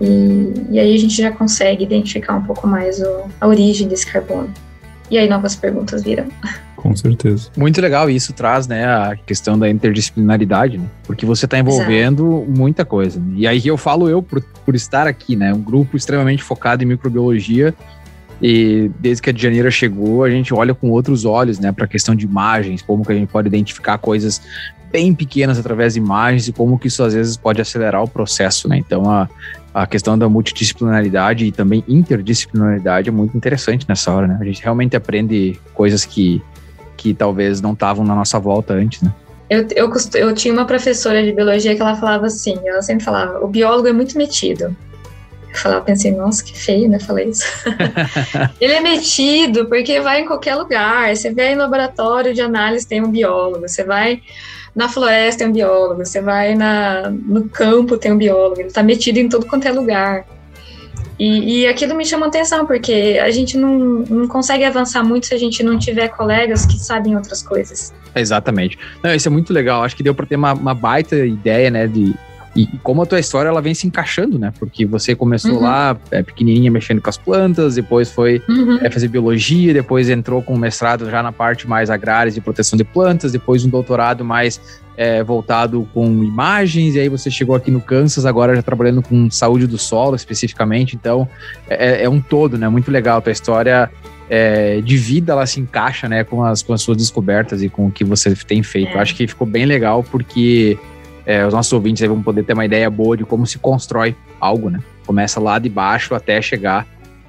E, e aí a gente já consegue identificar um pouco mais o, a origem desse carbono. E aí novas perguntas viram. Com certeza. Muito legal, isso traz, né, a questão da interdisciplinaridade, né? Porque você está envolvendo Exato. muita coisa. Né? E aí eu falo eu por, por estar aqui, né? Um grupo extremamente focado em microbiologia. E desde que a Janeira chegou, a gente olha com outros olhos, né, para a questão de imagens, como que a gente pode identificar coisas bem pequenas através de imagens e como que isso às vezes pode acelerar o processo, né? Então a, a questão da multidisciplinaridade e também interdisciplinaridade é muito interessante nessa hora, né? A gente realmente aprende coisas que que talvez não estavam na nossa volta antes, né? Eu, eu, eu tinha uma professora de biologia que ela falava assim, ela sempre falava, o biólogo é muito metido. Eu falava, pensei, nossa, que feio, né? Falei isso. ele é metido porque vai em qualquer lugar. Você vai em laboratório de análise, tem um biólogo. Você vai na floresta, tem um biólogo. Você vai na, no campo, tem um biólogo. Ele tá metido em todo quanto é lugar. E, e aquilo me chama atenção, porque a gente não, não consegue avançar muito se a gente não tiver colegas que sabem outras coisas. Exatamente. Não, isso é muito legal. Acho que deu para ter uma, uma baita ideia, né, de, e como a tua história ela vem se encaixando, né? Porque você começou uhum. lá é, pequenininha mexendo com as plantas, depois foi uhum. é, fazer biologia, depois entrou com mestrado já na parte mais agrárias de proteção de plantas, depois um doutorado mais é, voltado com imagens, e aí você chegou aqui no Kansas, agora já trabalhando com saúde do solo especificamente. Então é, é, é um todo, né? Muito legal a tua história. É, de vida ela se encaixa né, com, as, com as suas descobertas e com o que você tem feito. É. Eu acho que ficou bem legal porque é, os nossos ouvintes aí vão poder ter uma ideia boa de como se constrói algo, né? Começa lá de baixo até chegar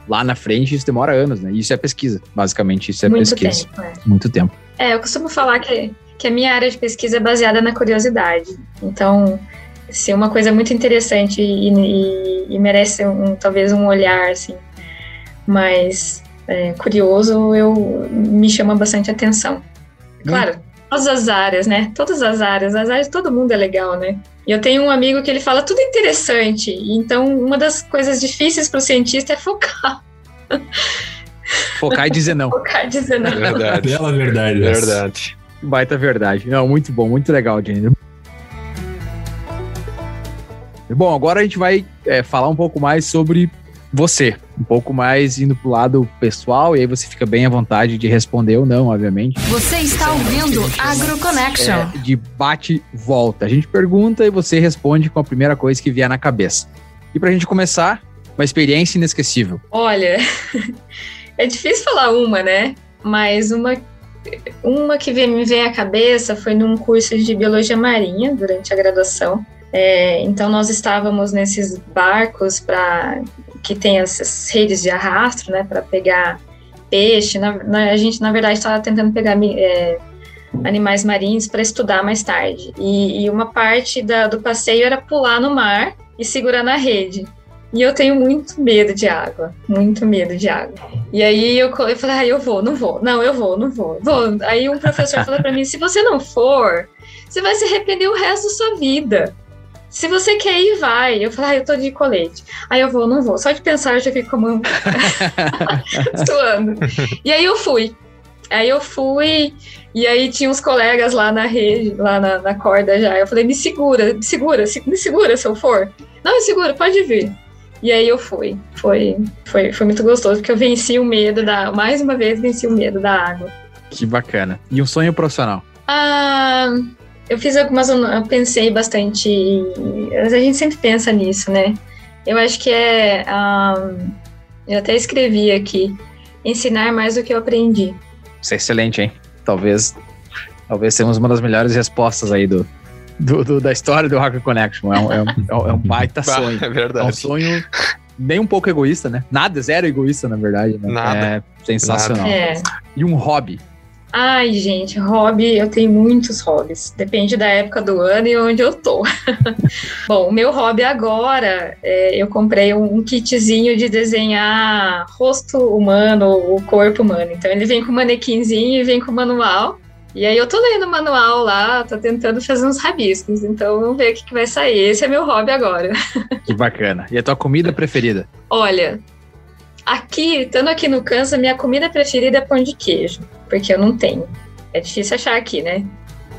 lá na frente, isso demora anos, né? Isso é pesquisa, basicamente, isso é Muito pesquisa. Tempo, é. Muito tempo. É, eu costumo falar que, que a minha área de pesquisa é baseada na curiosidade. Então, se é uma coisa muito interessante e, e, e merece um, talvez um olhar, assim, mais é, curioso, eu me chama bastante atenção. Claro, todas as áreas, né? Todas as áreas, as áreas, todo mundo é legal, né? E eu tenho um amigo que ele fala tudo interessante. Então, uma das coisas difíceis para o cientista é focar. Focar e dizer não. Focar e dizer não. Verdade. Bela verdade. Verdade. Baita verdade. Não, muito bom, muito legal, Jenny. Bom, agora a gente vai é, falar um pouco mais sobre você, um pouco mais indo pro lado pessoal, e aí você fica bem à vontade de responder ou não, obviamente. Você está ouvindo AgroConnection. É, de bate-volta. A gente pergunta e você responde com a primeira coisa que vier na cabeça. E pra gente começar, uma experiência inesquecível. Olha, é difícil falar uma, né? Mas uma, uma que me veio à cabeça foi num curso de biologia marinha durante a graduação. É, então nós estávamos nesses barcos para que tem essas redes de arrasto, né, para pegar peixe. Na, na, a gente na verdade estava tentando pegar é, animais marinhos para estudar mais tarde. E, e uma parte da, do passeio era pular no mar e segurar na rede. E eu tenho muito medo de água, muito medo de água. E aí eu, eu falei, ah, eu vou, não vou, não, eu vou, não vou, vou. Aí um professor falou para mim, se você não for, você vai se arrepender o resto da sua vida. Se você quer ir, vai. Eu falei, ah, eu tô de colete. Aí eu vou, não vou. Só de pensar eu já fico como suando. E aí eu fui. Aí eu fui, e aí tinha uns colegas lá na rede, lá na, na corda já. Eu falei, me segura, me segura, me segura se eu for. Não, me segura, pode vir. E aí eu fui. Foi, foi, foi muito gostoso, porque eu venci o medo da. Mais uma vez, venci o medo da água. Que bacana. E um sonho profissional? Ah, eu fiz algumas. Eu pensei bastante. A gente sempre pensa nisso, né? Eu acho que é. Um, eu até escrevi aqui: ensinar mais do que eu aprendi. Isso é excelente, hein? Talvez. Talvez temos uma das melhores respostas aí do, do, do, da história do Hacker Connection. É um, é um, é um baita sonho. É verdade. É um sonho nem um pouco egoísta, né? Nada, zero egoísta, na verdade. Né? Nada. É sensacional. É. E um hobby. Ai, gente, hobby, eu tenho muitos hobbies. Depende da época do ano e onde eu tô. Bom, o meu hobby agora, é, eu comprei um, um kitzinho de desenhar rosto humano, o corpo humano. Então ele vem com manequinzinho e vem com manual. E aí eu tô lendo o manual lá, tô tentando fazer uns rabiscos, então vamos ver o que, que vai sair. Esse é meu hobby agora. Que bacana. E a tua comida preferida? Olha, aqui, estando aqui no Kansas, minha comida preferida é pão de queijo, porque eu não tenho. É difícil achar aqui, né?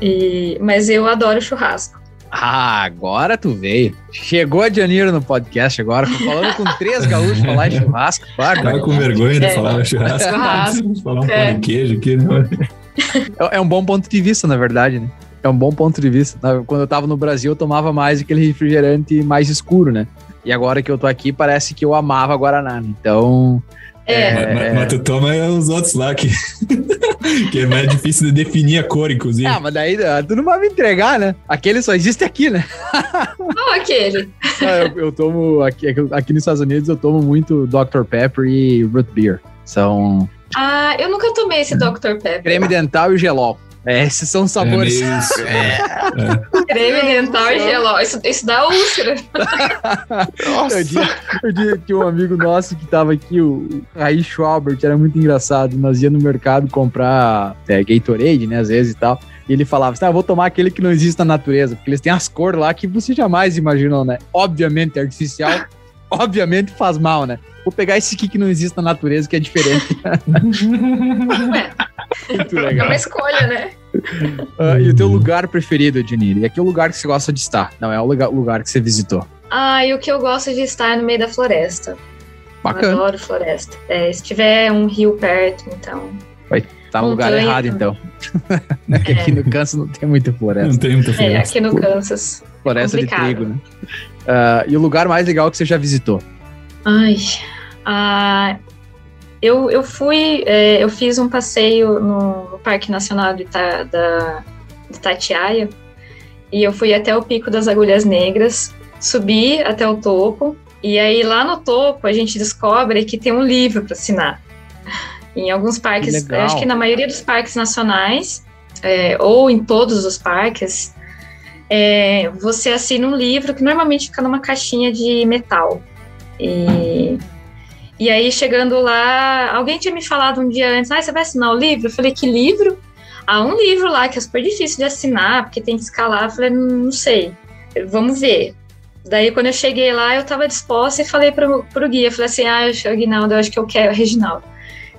E, mas eu adoro churrasco. Ah, agora tu veio. Chegou a Janira no podcast agora, falando com três gaúchos falar em churrasco. Tava com vergonha de É. falar churrasco. Churrasco. falar um É. pão de queijo aqui, né? É, é um bom ponto de vista, na verdade, né? É um bom ponto de vista. Quando eu tava no Brasil, eu tomava mais aquele refrigerante mais escuro, né? E agora que eu tô aqui, parece que eu amava Guaraná. né? Então, É, Mas, mas- mas tu toma os outros lá que, que é mais difícil de definir a cor, inclusive. ah, mas daí ah, tu não vai me entregar, né? Aquele só existe aqui, né? qual aquele? Ah, eu, eu tomo, aqui, aqui nos Estados Unidos, eu tomo muito Dr. Pepper e Root Beer. São Ah, eu nunca tomei esse Dr. Pepper. creme dental e gelol. É, esses são sabores. É isso. É. Creme dental e geló. Isso, isso dá úlcera. Eu tinha, eu tinha- tinha um amigo nosso que tava aqui, o Raí Schwabert, era muito engraçado. Nós ia no mercado comprar é, Gatorade, né, às vezes e tal. E ele falava assim: ah, vou tomar aquele que não existe na natureza, porque eles têm as cores lá que você jamais imaginou, né? Obviamente artificial, obviamente faz mal, né? Vou pegar esse aqui que não existe na natureza, que é diferente. muito É legal. uma escolha, né? Ah, e o teu lugar preferido, Janine? E aqui é o lugar que você gosta de estar, não é o lugar, o lugar que você visitou. Ah, e o que eu gosto de estar é no meio da floresta. Eu Bacana. adoro floresta. É, se tiver um rio perto, então. Tá no lugar errado, então. Porque aqui no Kansas não tem muita floresta. Não tem muita É, floresta. aqui no Kansas. Floresta de complicado. trigo, né? Ah, e o lugar mais legal que você já visitou? Ai. Ah, eu, eu fui. é, eu fiz um passeio no, Parque Nacional de, Ita, da, de Itatiaia. E eu fui até o Pico das Agulhas Negras, subi até o topo. E aí lá no topo a gente descobre que tem um livro para assinar. Em alguns parques, acho que na maioria dos parques nacionais, é, ou em todos os parques, é, você assina um livro que normalmente fica numa caixinha de metal. E, e aí, chegando lá, alguém tinha me falado um dia antes, ah, você vai assinar o livro? Eu falei, que livro? Ah, um livro lá que é super difícil de assinar, porque tem que escalar. Eu falei, não, não sei. vamos ver. Daí, quando eu cheguei lá, eu estava disposta e falei pro, pro guia, falei assim, ah, Aguinaldo, eu acho que eu quero, Reginaldo,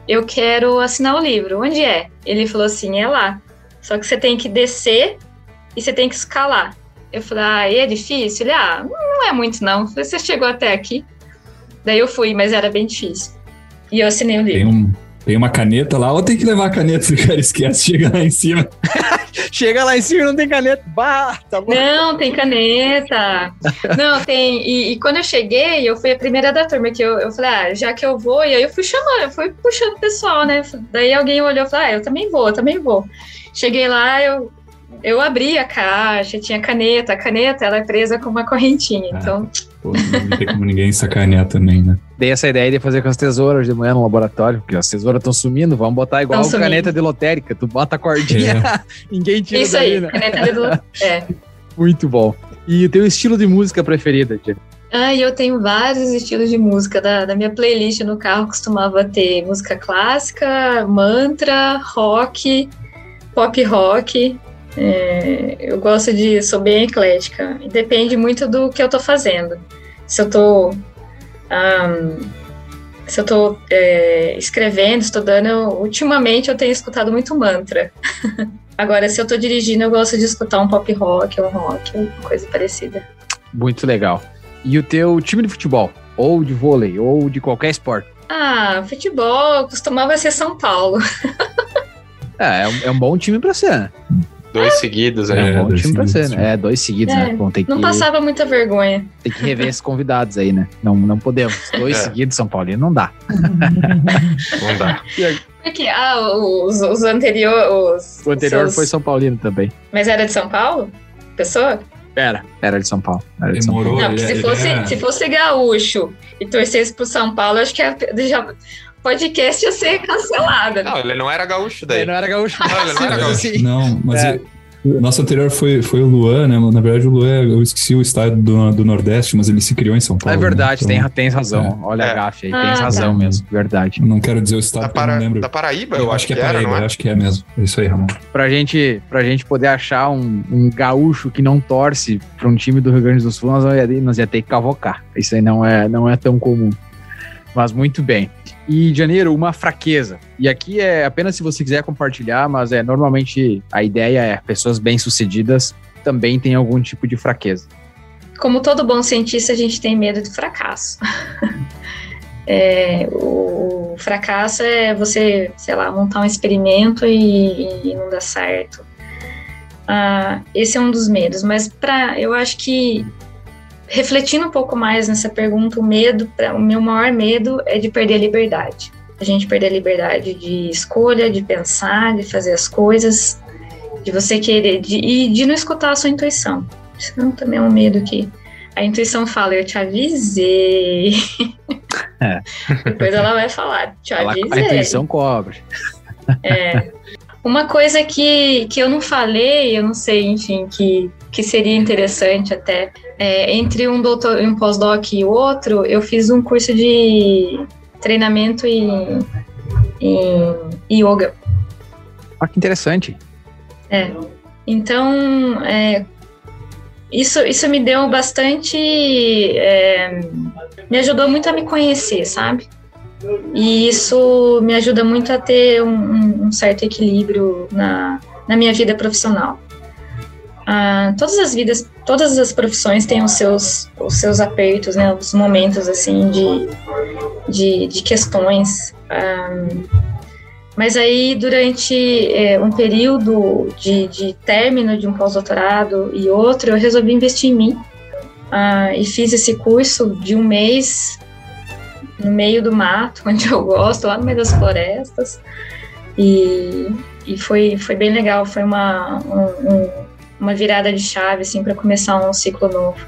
eu quero assinar o livro, onde é? Ele falou assim, é lá, só que você tem que descer e você tem que escalar. Eu falei, ah, é difícil? Ele, ah, não é muito não, você chegou até aqui. Daí eu fui, mas era bem difícil. E eu assinei o livro. Tem, um, tem uma caneta lá, ou tem que levar a caneta se o cara esquece, chega lá em cima. Chega lá em cima não tem caneta. Bah, tá bom. Não, tem caneta. não, tem. E, e, quando eu cheguei, eu fui a primeira da turma que eu, eu falei, ah, já que eu vou, e aí eu fui chamando, eu fui puxando o pessoal, né? Daí alguém olhou e falou, ah, eu também vou, eu também vou. Cheguei lá, eu, eu abri a caixa, tinha caneta. A caneta, ela é presa com uma correntinha, ah. então... Pô, não tem como ninguém sacanear também, né? Dei essa ideia de fazer com as tesouras de manhã no laboratório, porque as tesouras estão sumindo, vamos botar igual a caneta de lotérica. Tu bota a cordinha, é. ninguém tira Isso daí, aí, né? caneta de lotérica. É. Muito bom. E o teu estilo de música preferida, Tia? Ah, eu tenho vários estilos de música. Da, da minha playlist no carro costumava ter música clássica, mantra, rock, pop rock. É, eu gosto de. sou bem eclética. Depende muito do que eu tô fazendo. Se eu tô. Um, se eu tô é, escrevendo, estudando, eu, ultimamente eu tenho escutado muito mantra. Agora, se eu tô dirigindo, eu gosto de escutar um pop rock, um rock, coisa parecida. Muito legal. E o teu time de futebol? Ou de vôlei, ou de qualquer esporte? Ah, futebol costumava ser São Paulo. é, é um, é um bom time pra ser, né? Dois seguidos, né? É, um bom time pra ser, né? É, dois seguidos, é, né? Bom, tem não passava muita vergonha. Tem que rever esses convidados aí, né? Não, não podemos. Dois é. seguidos, São Paulo, não dá. não dá. Porque, ah, os, os anteriores. O anterior seus... foi São Paulino também. Mas era de São Paulo? Pessoa? Era, era de São Paulo. Era de Demorou, São Paulo. Não, porque se fosse, se fosse gaúcho e torcesse pro São Paulo, acho que já, podcast ia ser cancelado. Não, ele não era gaúcho daí. Ele não era gaúcho. Não, ele não era gaúcho. Não, mas é. nosso anterior foi, foi o Luan, né? Na verdade, o Luan, eu esqueci o estado do, do Nordeste, mas ele se criou em São Paulo. É verdade, né? então, tem, tem razão. É. Olha é. a gafe aí, ah, tem razão tá. mesmo, verdade. Eu não quero dizer o estado, da, para, não lembro. Da Paraíba, eu, eu acho que é Paraíba, era, é? acho que é mesmo. É isso aí, Ramon. Pra gente, pra gente poder achar um, um gaúcho que não torce pra um time do Rio Grande do Sul, nós ia, nós ia ter que cavocar. Isso aí não é, não é tão comum. Mas muito bem. E, Janeiro, uma fraqueza. E aqui é apenas se você quiser compartilhar, mas é normalmente a ideia é pessoas bem-sucedidas também têm algum tipo de fraqueza. Como todo bom cientista, a gente tem medo de fracasso. é, o fracasso é você, sei lá, montar um experimento e, e não dar certo. Ah, esse é um dos medos, mas para eu acho que refletindo um pouco mais nessa pergunta, o medo, o meu maior medo é de perder a liberdade. A gente perder a liberdade de escolha, de pensar, de fazer as coisas, de você querer, de, e de não escutar a sua intuição. Isso também é um medo que a intuição fala, eu te avisei. É. Depois ela vai falar, te avisei. A intuição cobre. É. Uma coisa que, que eu não falei, eu não sei, enfim, que, que seria interessante até, é, entre um doutor, um pós-doc e outro, eu fiz um curso de treinamento em, em yoga. Ah, que interessante. É. Então, é, isso, isso me deu bastante. É, me ajudou muito a me conhecer, sabe? E isso me ajuda muito a ter um, um certo equilíbrio na, na minha vida profissional. Ah, todas as vidas, todas as profissões têm os seus, os seus apertos, né, os momentos assim de, de, de questões. Ah, mas aí, durante é, um período de, de término de um pós-doutorado e outro, eu resolvi investir em mim ah, e fiz esse curso de um mês no meio do mato, onde eu gosto, lá no meio das florestas. E, e foi, foi bem legal, foi uma, um, uma virada de chave, assim, para começar um ciclo novo.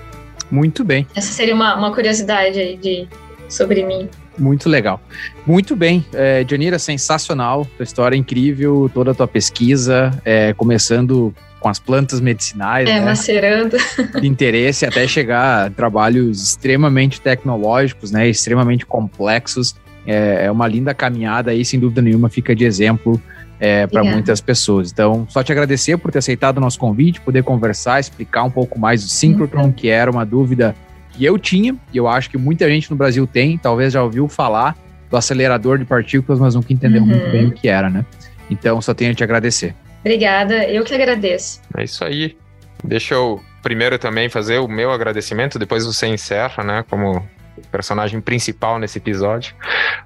Muito bem. Essa seria uma, uma curiosidade aí de, sobre mim. Muito legal. Muito bem. É, Janira, sensacional. Tua história é incrível, toda a tua pesquisa, é, começando com as plantas medicinais. É, né? macerando. De interesse até chegar a trabalhos extremamente tecnológicos, né? Extremamente complexos. É, é uma linda caminhada aí, sem dúvida nenhuma, fica de exemplo é, para muitas pessoas. Então, só te agradecer por ter aceitado o nosso convite, poder conversar, explicar um pouco mais do Synchrotron, uhum. que era uma dúvida que eu tinha, e eu acho que muita gente no Brasil tem, talvez já ouviu falar do acelerador de partículas, mas nunca entendeu uhum. muito bem o que era, né? Então, só tenho a te agradecer. Obrigada, eu que agradeço. É isso aí. Deixa eu primeiro também fazer o meu agradecimento, depois você encerra, né, como personagem principal nesse episódio.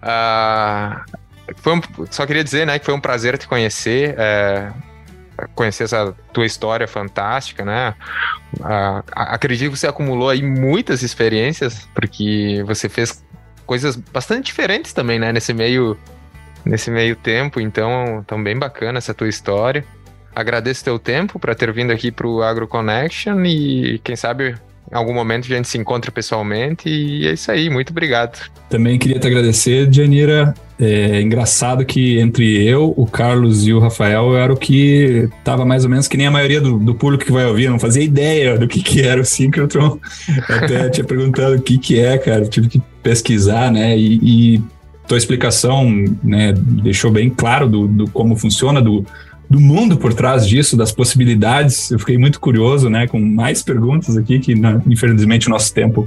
Uh, um, só queria dizer, né, que foi um prazer te conhecer, é, conhecer essa tua história fantástica, né? Uh, acredito que você acumulou aí muitas experiências, porque você fez coisas bastante diferentes também, né, nesse meio nesse meio tempo, então, tão bem bacana essa tua história. Agradeço teu tempo para ter vindo aqui para o Agro Connection e quem sabe em algum momento a gente se encontra pessoalmente e é isso aí, muito obrigado. Também queria te agradecer, Janira. É engraçado que entre eu, o Carlos e o Rafael eu era o que estava mais ou menos que nem a maioria do, do público que vai ouvir, não fazia ideia do que, que era o Synchrotron. Até tinha perguntado o que, que é, cara, tive que pesquisar, né? E, e tua explicação né, deixou bem claro do, do como funciona, do, do mundo por trás disso, das possibilidades. Eu fiquei muito curioso, né, com mais perguntas aqui que infelizmente o nosso tempo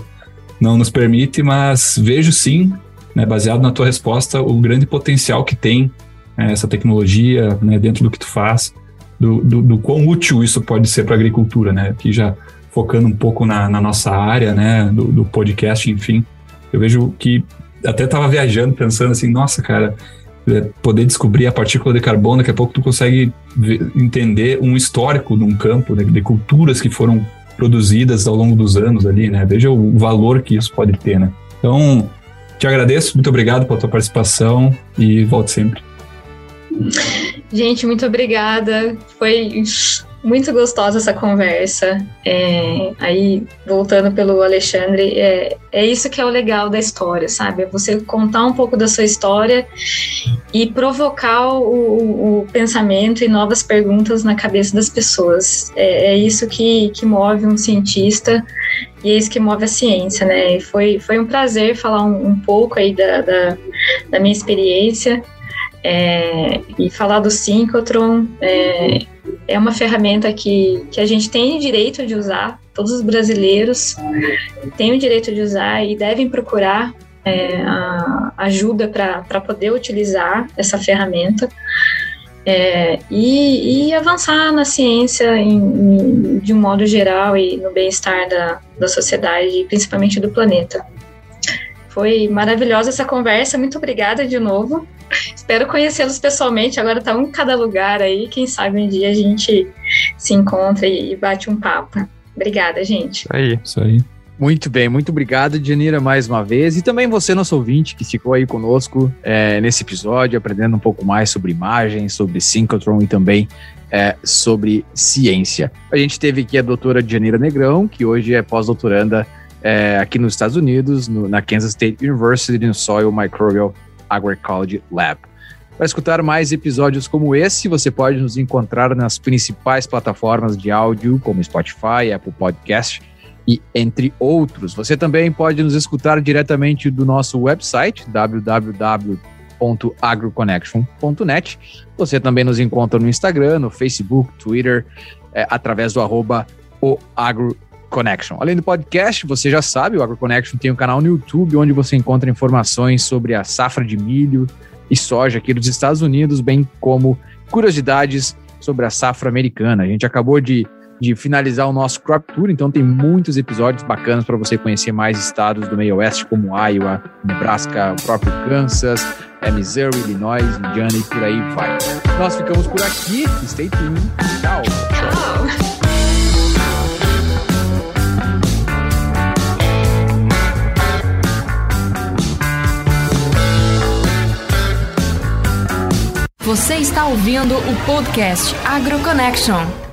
não nos permite, mas vejo sim, né, baseado na tua resposta, o grande potencial que tem né, essa tecnologia né, dentro do que tu faz, do, do, do quão útil isso pode ser para a agricultura, né? Aqui já focando um pouco na, na nossa área, né, do, do podcast, enfim, eu vejo que até estava viajando pensando assim, nossa, cara, é, poder descobrir a partícula de carbono, daqui a pouco tu consegue ver, entender um histórico de um campo, né, de culturas que foram produzidas ao longo dos anos ali, né? Veja o valor que isso pode ter, né? Então, te agradeço, muito obrigado pela tua participação e volte sempre. Gente, muito obrigada. Foi muito gostosa essa conversa. É, aí, voltando pelo Alexandre, é, é isso que é o legal da história, sabe? É você contar um pouco da sua história e provocar o, o, o pensamento e novas perguntas na cabeça das pessoas. É, é, isso que, que move um cientista e é isso que move a ciência, né? E foi, foi um prazer falar um, um pouco aí da, da, da minha experiência. É, e falar do Synchrotron é, é uma ferramenta que, que a gente tem o direito de usar, todos os brasileiros têm o direito de usar e devem procurar é, ajuda para poder utilizar essa ferramenta. É, e, e, avançar na ciência em, em, de um modo geral e no bem-estar da, da sociedade, principalmente do planeta. Foi maravilhosa essa conversa, muito obrigada de novo. Espero conhecê-los pessoalmente. Agora tá um em cada lugar aí. Quem sabe um dia a gente se encontra e bate um papo. Obrigada, gente. Aí, isso aí. Muito bem, muito obrigado, Janira, mais uma vez. E também você, nosso ouvinte, que ficou aí conosco é, nesse episódio, aprendendo um pouco mais sobre imagens, sobre synchrotron e também é, sobre ciência. A gente teve aqui a doutora Janira Negrão, que hoje é pós-doutoranda é, aqui nos Estados Unidos, no, na Kansas State University, no Soil Microbial Agroecology Lab. Para escutar mais episódios como esse, você pode nos encontrar nas principais plataformas de áudio, como Spotify, Apple Podcast e entre outros. Você também pode nos escutar diretamente do nosso website, www.agroconnection.net. Você também nos encontra no Instagram, no Facebook, Twitter, é, através do arroba o Agro Connection. Além do podcast, você já sabe, o AgroConnection tem um canal no YouTube onde você encontra informações sobre a safra de milho e soja aqui dos Estados Unidos, bem como curiosidades sobre a safra americana. A gente acabou de, de finalizar o nosso Crop Tour, então tem muitos episódios bacanas para você conhecer mais estados do meio oeste, como Iowa, Nebraska, o próprio Kansas, é Missouri, Illinois, Indiana e por aí vai. Nós ficamos por aqui. Stay tuned. Tchau. Tchau. Você está ouvindo o podcast AgroConnection.